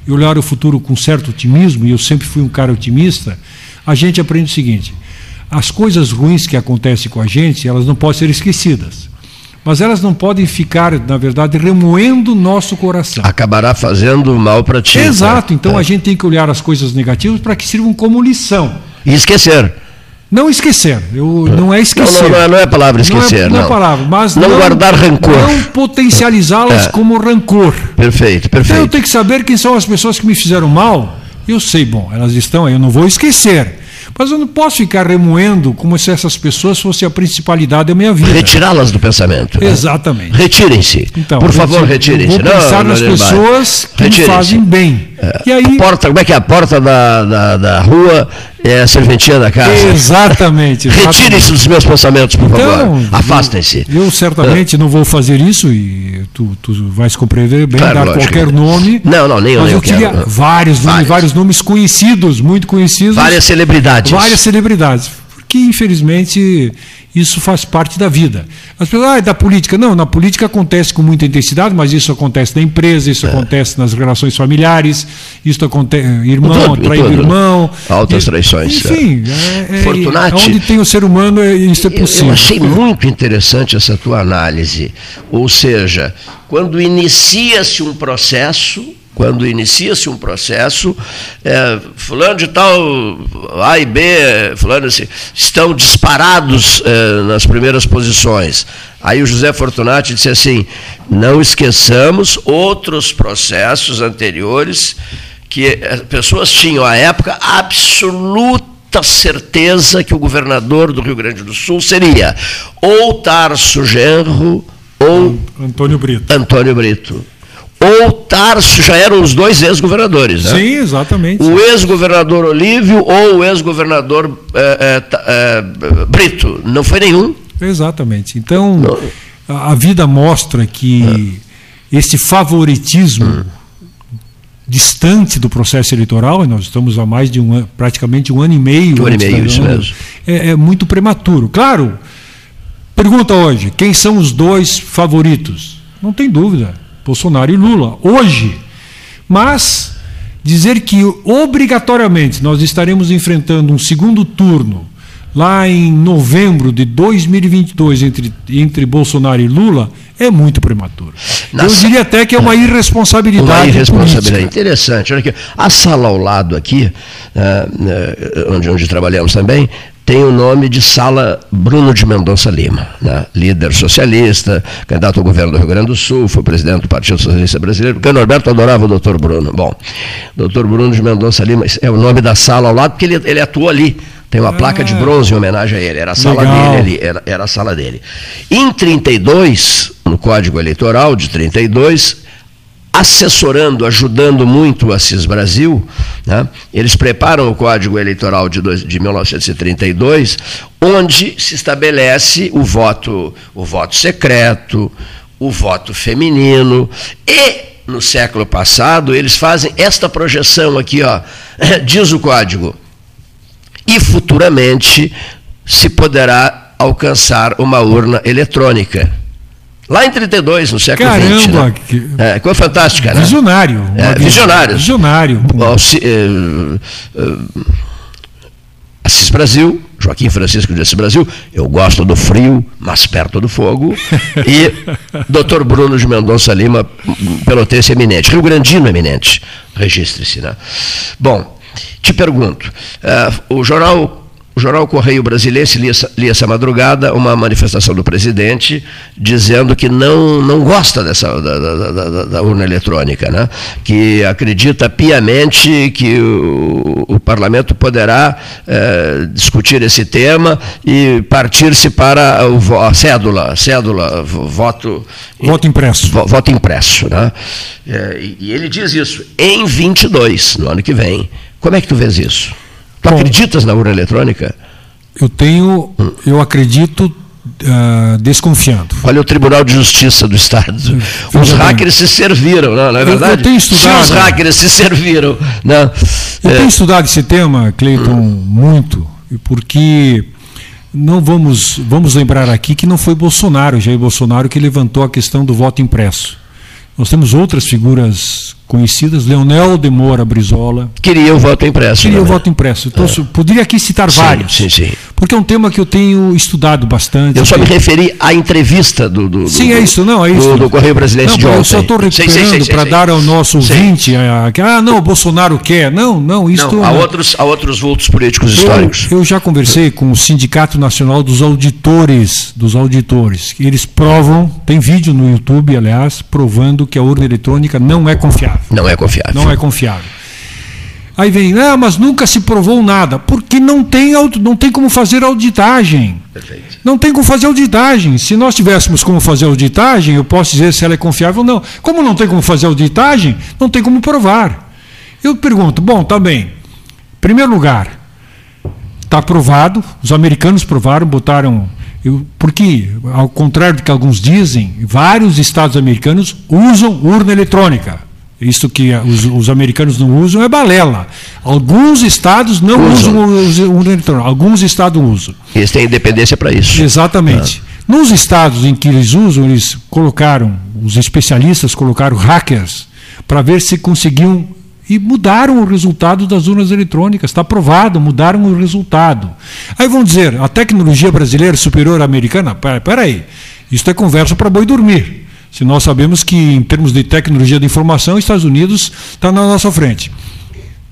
e olhar o futuro com certo otimismo, e eu sempre fui um cara otimista, a gente aprende o seguinte: as coisas ruins que acontecem com a gente, elas não podem ser esquecidas. Mas elas não podem ficar, na verdade, remoendo o nosso coração. Acabará fazendo mal para ti. Exato, né? então É. a gente tem que olhar as coisas negativas para que sirvam como lição. E esquecer. Não esquecer, eu, não é esquecer. Não, não, não é- não é a palavra esquecer, Não é, não é não. palavra, mas Não guardar rancor. Não potencializá-las É. como rancor. Perfeito, Então eu perfeito. tenho que saber quem são as pessoas que me fizeram mal. Eu sei, bom, elas estão aí, eu não vou esquecer. Mas eu não posso ficar remoendo como se essas pessoas fossem a principalidade da minha vida. Retirá-las do pensamento. né? Exatamente. Retirem-se. Então, Por favor, retirem-se. vou pensar nas Neymar. pessoas que me fazem bem. E aí, A porta, como é que é? A porta da, da, da rua é a serventia da casa. exatamente. exatamente. Retirem-se dos meus pensamentos, por favor. Então, Afastem-se. Eu certamente não vou fazer isso e tu, tu vais compreender bem, Claro, dar lógico. qualquer nome. Não, não, nem eu, Mas eu eu quero, queria não. vários, nomes, Vários. vários nomes conhecidos, muito conhecidos. Várias celebridades. Várias celebridades. porque infelizmente isso faz parte da vida. As pessoas, ah, é da política. Não, na política acontece com muita intensidade, mas isso acontece na empresa, isso é. acontece nas relações familiares, isso acontece. Irmão, tudo, traindo irmão. Altas traições. Enfim, é, é, Fortunati, onde tem o ser humano, é, isso é possível. Eu achei muito interessante essa tua análise. Ou seja, quando inicia-se um processo quando inicia-se um processo, é, fulano de tal, A e B, fulano assim, estão disparados é, nas primeiras posições. Aí o José Fortunati disse assim: não esqueçamos outros processos anteriores que as pessoas tinham à época absoluta certeza que o governador do Rio Grande do Sul seria ou Tarso Genro ou Antônio Brito. Antônio Brito ou Tarso já eram os dois ex-governadores. Né? Sim, exatamente. O ex-governador Olívio ou o ex-governador é, é, é, Brito. Não foi nenhum. Exatamente. Então, a, a vida mostra que esse favoritismo hum. distante do processo eleitoral, e nós estamos há mais de um praticamente um ano e meio. Um ano e meio, isso mesmo. É, é muito prematuro. Claro, pergunta hoje: quem são os dois favoritos? Não tem dúvida Bolsonaro e Lula, hoje. Mas dizer que obrigatoriamente nós estaremos enfrentando um segundo turno lá em novembro de 2022 entre, entre Bolsonaro e Lula é muito prematuro. Eu diria até que é uma irresponsabilidade. Uma irresponsabilidade. Política. Interessante. Olha aqui. A sala ao lado aqui, uh, uh, onde, onde trabalhamos também, tem o nome de Sala Bruno de Mendonça Lima, né? líder socialista, candidato ao governo do Rio Grande do Sul, foi presidente do Partido Socialista Brasileiro, porque o Norberto adorava o doutor Bruno. Bom, doutor Bruno de Mendonça Lima é o nome da sala ao lado, porque ele, ele atuou ali. Tem uma ah, placa de bronze em homenagem a ele, era a sala legal. dele ali, era, era a sala dele. Em 32, no Código Eleitoral de 32, assessorando, ajudando muito o Assis Brasil. Né? Eles preparam o Código Eleitoral de, dois, de 1932, onde se estabelece o voto, o voto secreto, o voto feminino e no século passado eles fazem esta projeção aqui, ó, diz o código. E futuramente se poderá alcançar uma urna eletrônica. Lá em 32, no século Caramba, XX. Né? Que... É, coisa fantástica, né? Visionário. É, visionário. Visionário. Eh, eh, Assis Brasil, Joaquim Francisco de Assis Brasil, eu gosto do frio, mas perto do fogo. E Dr. Bruno de Mendonça Lima, pelotense eminente, Rio Grandino eminente, registre-se. Né? Bom, te pergunto, uh, o jornal o jornal Correio Brasileiro lia, lia essa madrugada uma manifestação do presidente dizendo que não, não gosta dessa da, da, da, da urna eletrônica, né? que acredita piamente que o, o parlamento poderá é, discutir esse tema e partir-se para o, a cédula, cédula, voto voto impresso, voto impresso, né? É, e ele diz isso em 22, no ano que vem. Como é que tu vês isso? Tu Bom, acreditas na urna eletrônica? Eu tenho, eu acredito uh, desconfiando. Olha o Tribunal de Justiça do Estado. Os hackers se serviram, não, não é verdade? Eu, eu tenho estudado. Se os hackers se serviram. Não. Né? Eu é. tenho estudado esse tema, Cleiton, hum. muito, porque não vamos, vamos lembrar aqui que não foi Bolsonaro, Jair Bolsonaro, que levantou a questão do voto impresso. Nós temos outras figuras conhecidas, Leonel de Moura Brizola. Queria o voto impresso. Queria o né? voto impresso. Então, é. poderia aqui citar sim, vários. Sim, sim. Porque é um tema que eu tenho estudado bastante. Eu só me referi à entrevista do, do, sim, é isso, não, é isso. Do, do Correio Brasileiro não, de ontem. Eu só estou recuperando para dar ao nosso ouvinte, a, ah, não, o Bolsonaro quer. Não, não, isso. Não, há, outros, há outros vultos políticos eu, históricos. Eu já conversei com o Sindicato Nacional dos Auditores, dos auditores. Eles provam, tem vídeo no YouTube, aliás, provando que a urna eletrônica não é confiável. Não é confiável não é confiável. Aí vem, ah, mas nunca se provou nada, porque não tem, não tem como fazer auditagem. Perfeito. Não tem como fazer auditagem. Se nós tivéssemos como fazer auditagem, eu posso dizer se ela é confiável ou não. Como não tem como fazer auditagem, não tem como provar. Eu pergunto, bom, tá bem. Primeiro lugar, está provado, os americanos provaram, botaram. Eu, porque, ao contrário do que alguns dizem, vários estados americanos usam urna eletrônica Isso que os, os americanos não usam é balela. Alguns estados não usam, Usam. o urna eletrônica, alguns estados usam. Eles têm independência para isso. Exatamente. Nos estados em que eles usam, eles colocaram, os especialistas colocaram hackers para ver se conseguiam e mudaram o resultado das urnas eletrônicas. Está provado, mudaram o resultado. Aí vão dizer, a tecnologia brasileira é superior à americana? Pera- Peraí, isso é conversa para boi dormir. Se nós sabemos que, em termos de tecnologia de informação, os Estados Unidos está na nossa frente.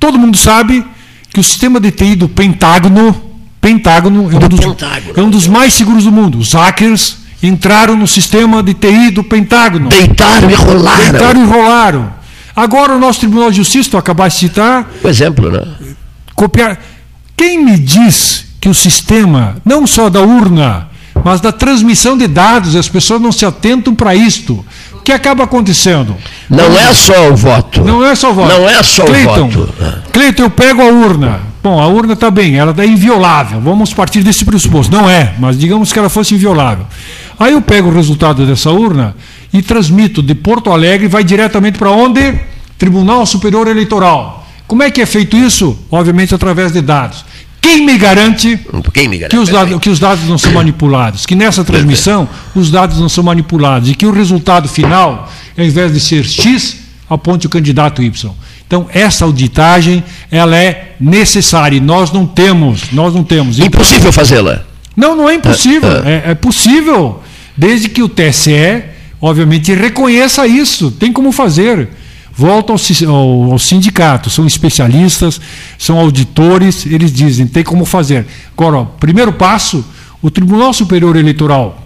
Todo mundo sabe que o sistema de TI do Pentágono, Pentágono é um, dos, Pentágono. é um dos mais seguros do mundo. Os hackers entraram no sistema de TI do Pentágono. Deitaram e rolaram. Deitaram e rolaram. Agora o nosso Tribunal de Justiça, tu acabaste de citar, Um exemplo, né? copiar. Quem me diz que o sistema, não só da urna, mas da transmissão de dados, as pessoas não se atentam para isto. O que acaba acontecendo? Não é só o voto. Não é só o voto. Não é só o Cleiton, voto. Cleiton, eu pego a urna. Bom, a urna está bem, ela é inviolável. Vamos partir desse pressuposto. Não é, mas digamos que ela fosse inviolável. Aí eu pego o resultado dessa urna e transmito de Porto Alegre, vai diretamente para onde? Tribunal Superior Eleitoral. Como é que é feito isso? Obviamente através de dados. Quem me garante Quem me garante? que os, dados, que os dados não são manipulados, que nessa transmissão os dados não são manipulados e que o resultado final, ao invés de ser X, aponte o candidato Y. Então, essa auditagem, ela é necessária e nós não temos, nós não temos. Então, Impossível fazê-la. não, não é impossível. É, é possível, desde que o TSE, obviamente, reconheça isso. Tem como fazer. Volta ao, ao- sindicato, são especialistas, são auditores, eles dizem, tem como fazer. Agora, ó, primeiro passo, o Tribunal Superior Eleitoral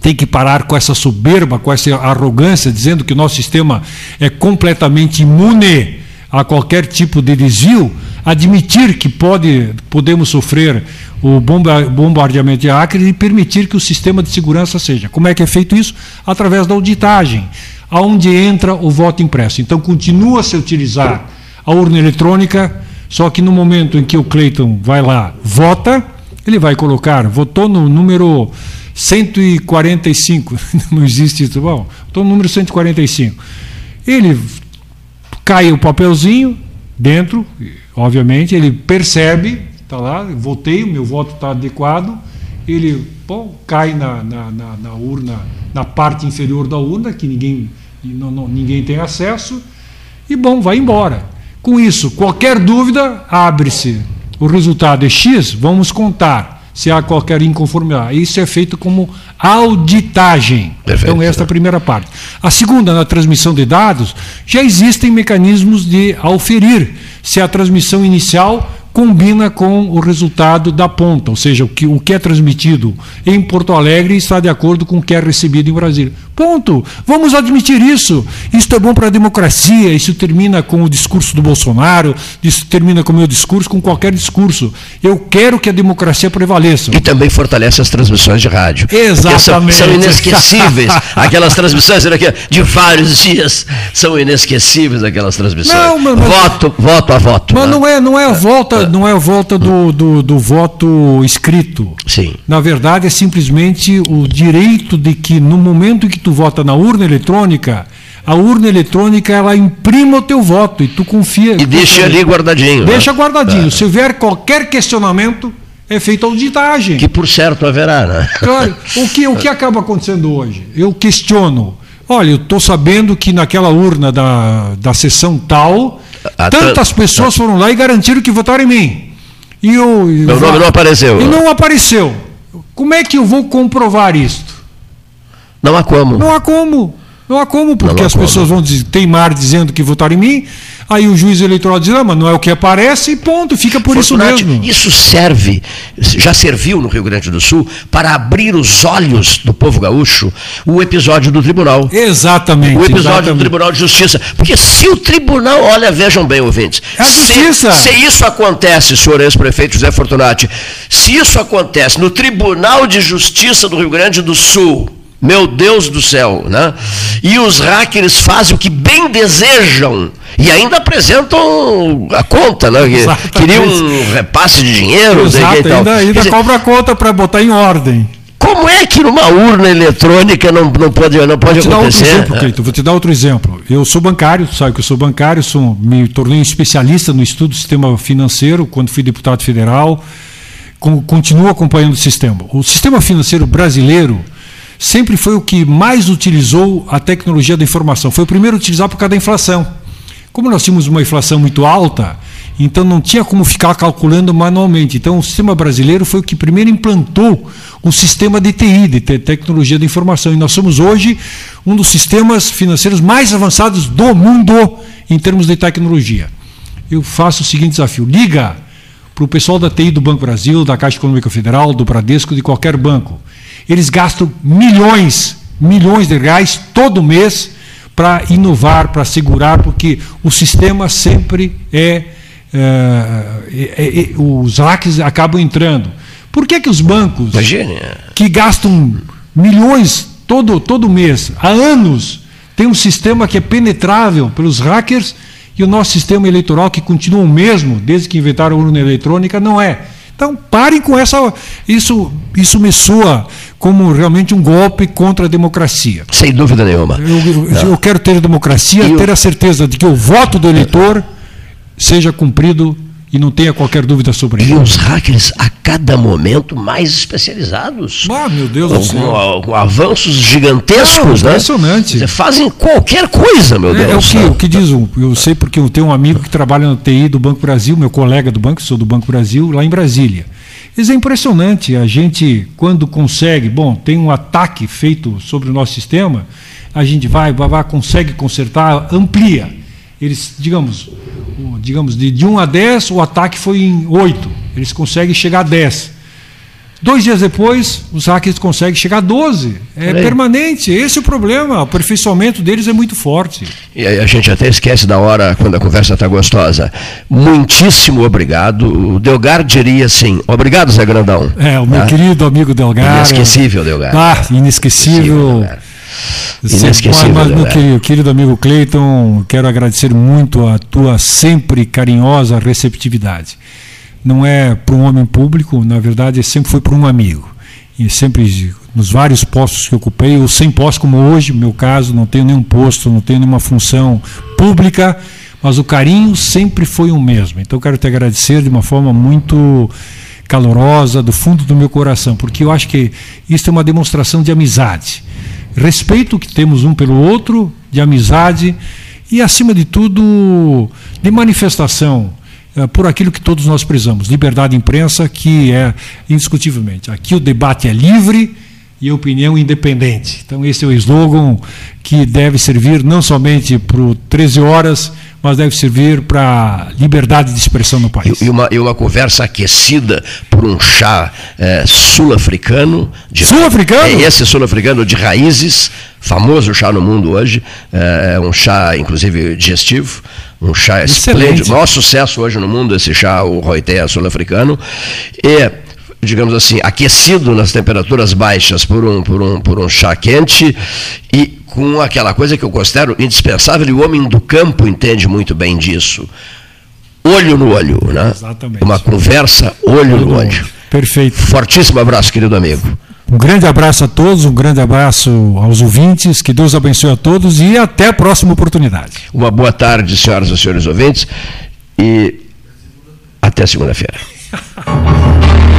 tem que parar com essa soberba, com essa arrogância, dizendo que o nosso sistema é completamente imune a qualquer tipo de desvio, admitir que pode, podemos sofrer o bomba- bombardeamento de hackers e permitir que o sistema de segurança seja. Como é que é feito isso? Através da auditagem, aonde entra o voto impresso. Então, continua a se utilizar a urna eletrônica, só que no momento em que o Cleiton vai lá, vota, ele vai colocar, votou no número 145, não existe isso, bom, votou no número 145. Ele cai o papelzinho dentro, obviamente, ele percebe, está lá, votei, o meu voto está adequado, ele bom, cai na, na, na, na urna, na parte inferior da urna, que ninguém, não, não- ninguém tem acesso, e bom, vai embora. Com isso, qualquer dúvida, abre-se. O resultado é X, vamos contar se há qualquer inconformidade. Isso é feito como auditagem. Perfeito. Então, esta é a primeira parte. A segunda, na transmissão de dados, já existem mecanismos de auferir se a transmissão inicial combina com o resultado da ponta, ou seja, o que, o que é transmitido em Porto Alegre está de acordo com o que é recebido em Brasília. Ponto. Vamos admitir isso. Isso é bom para a democracia. Isso termina com o discurso do Bolsonaro, isso termina com o meu discurso, com qualquer discurso. Eu quero que a democracia prevaleça. E também fortalece as transmissões de rádio. Porque São, Exatamente. são inesquecíveis. aquelas transmissões aqui, de vários dias. São inesquecíveis aquelas transmissões. Não, mas- mas- voto, voto a voto. Mas né? não é, não é a volta, não é a volta do, do, do voto escrito. Sim. Na verdade, é simplesmente o direito de que no momento em que tu vota na urna eletrônica, a urna eletrônica ela imprima o teu voto e tu confia. E deixa ali guardadinho. né? Deixa guardadinho. Se houver qualquer questionamento, é feita auditagem. Que por certo haverá, né? Claro, o que, o que acaba acontecendo hoje? Eu questiono. Olha, eu estou sabendo que naquela urna da, da sessão tal, A- tantas tran- pessoas foram lá e garantiram que votaram em mim. E eu, Meu nome não apareceu. E não apareceu. Como é que eu vou comprovar isto? Não há como. Não há como. Não há como, porque as pessoas vão teimar dizendo que votaram em mim, aí o juiz eleitoral diz, ah, mas não é o que aparece, e ponto, fica por Fortunati, isso mesmo. isso serve, já serviu no Rio Grande do Sul para abrir os olhos do povo gaúcho o episódio do tribunal. Exatamente. O episódio do exatamente. Tribunal de Justiça. Porque se o tribunal, olha, vejam bem, ouvintes. É a se- justiça. Se, isso acontece, senhor ex-prefeito José Fortunati, se isso acontece no Tribunal de Justiça do Rio Grande do Sul, meu Deus do céu, né? E os hackers fazem o que bem desejam e ainda apresentam a conta, né? Que- Exatamente. Queriam um repasse de dinheiro, Exato, e tal. ainda, ainda dizer, cobra a conta para botar em ordem. como é que numa urna eletrônica não, não pode, não pode Vou te dar outro acontecer? exemplo, vou te dar outro exemplo. eu sou bancário, sabe que eu sou bancário, sou, me tornei um especialista no estudo do sistema financeiro quando fui deputado federal, com, continuo acompanhando o sistema. O sistema financeiro brasileiro sempre foi o que mais utilizou a tecnologia da informação. Foi o primeiro a utilizar por causa da inflação. Como nós tínhamos uma inflação muito alta, então não tinha como ficar calculando manualmente. Então o sistema brasileiro foi o que primeiro implantou um sistema de TI, de tecnologia da informação. E nós somos hoje um dos sistemas financeiros mais avançados do mundo em termos de tecnologia. Eu faço o seguinte desafio: liga para o pessoal da TI do Banco Brasil, da Caixa Econômica Federal, do Bradesco, de qualquer banco. Eles gastam milhões, milhões de reais todo mês para inovar, para segurar, porque o sistema sempre é, é, é, é, os hacks acabam entrando. Por que, que os bancos que gastam milhões todo, todo mês, há anos, tem um sistema que é penetrável pelos hackers e o nosso sistema eleitoral, que continua o mesmo desde que inventaram a urna eletrônica, não é. Então, parem com essa. Isso, isso me soa como realmente um golpe contra a democracia. Sem dúvida nenhuma. Eu, eu, eu quero ter democracia, ter a certeza de que o voto do eleitor seja cumprido e não tenha qualquer dúvida sobre isso. E os hackers a cada momento mais especializados. Ah, meu Deus com, do céu. Com, avanços gigantescos, Não, né? Impressionante. Fazem qualquer coisa, meu Deus. É, é o, que, o que diz, um, eu sei porque eu tenho um amigo que trabalha no TI do Banco Brasil, meu colega do banco, sou do Banco Brasil, lá em Brasília. Isso é impressionante. A gente, quando consegue, bom, tem um ataque feito sobre o nosso sistema, a gente vai, vai, vai consegue consertar, amplia. Eles, digamos, digamos de, de 1 a 10, o ataque foi em 8. Eles conseguem chegar a 10. Dois dias depois, os hackers conseguem chegar a 12. É permanente. Esse é o problema. O aperfeiçoamento deles é muito forte. E a gente até esquece da hora quando a conversa está gostosa. Muitíssimo obrigado. O Delgar diria assim: obrigado, Zé Grandão. É, o meu tá? querido amigo Delgar. Inesquecível, Delgar. Ah, inesquecível. inesquecível Inesquecível. Mas, meu querido, querido amigo Cleiton, quero agradecer muito a tua sempre carinhosa receptividade não é para um homem público, na verdade, sempre foi para um amigo. E sempre, nos vários postos que ocupei, ou sem posto como hoje, no meu caso, não tenho nenhum posto, não tenho nenhuma função pública, mas o carinho sempre foi o mesmo. Então, quero te agradecer de uma forma muito calorosa, do fundo do meu coração, porque eu acho que isso é uma demonstração de amizade. Respeito que temos um pelo outro, de amizade e, acima de tudo, de manifestação é, por aquilo que todos nós prezamos, liberdade de imprensa, que é indiscutivelmente. Aqui o debate é livre e opinião independente. Então esse é o slogan que deve servir não somente para o 13 horas, mas deve servir para liberdade de expressão no país. E uma, e uma conversa aquecida por um chá é, sul-africano. Sul-africano? É esse sul-africano de raízes, famoso chá no mundo hoje, é, é um chá, inclusive, digestivo um chá esplêndido, maior sucesso hoje no mundo esse chá, o Roité sul-africano, e, digamos assim, aquecido nas temperaturas baixas por um, por um, por um chá quente e com aquela coisa que eu considero indispensável, e o homem do campo entende muito bem disso. Olho no olho, né? Exatamente. Uma conversa olho no olho. Perfeito. Fortíssimo abraço, querido amigo. Um grande abraço a todos, um grande abraço aos ouvintes, que Deus abençoe a todos e até a próxima oportunidade. Uma boa tarde, senhoras e senhores ouvintes, e até segunda-feira.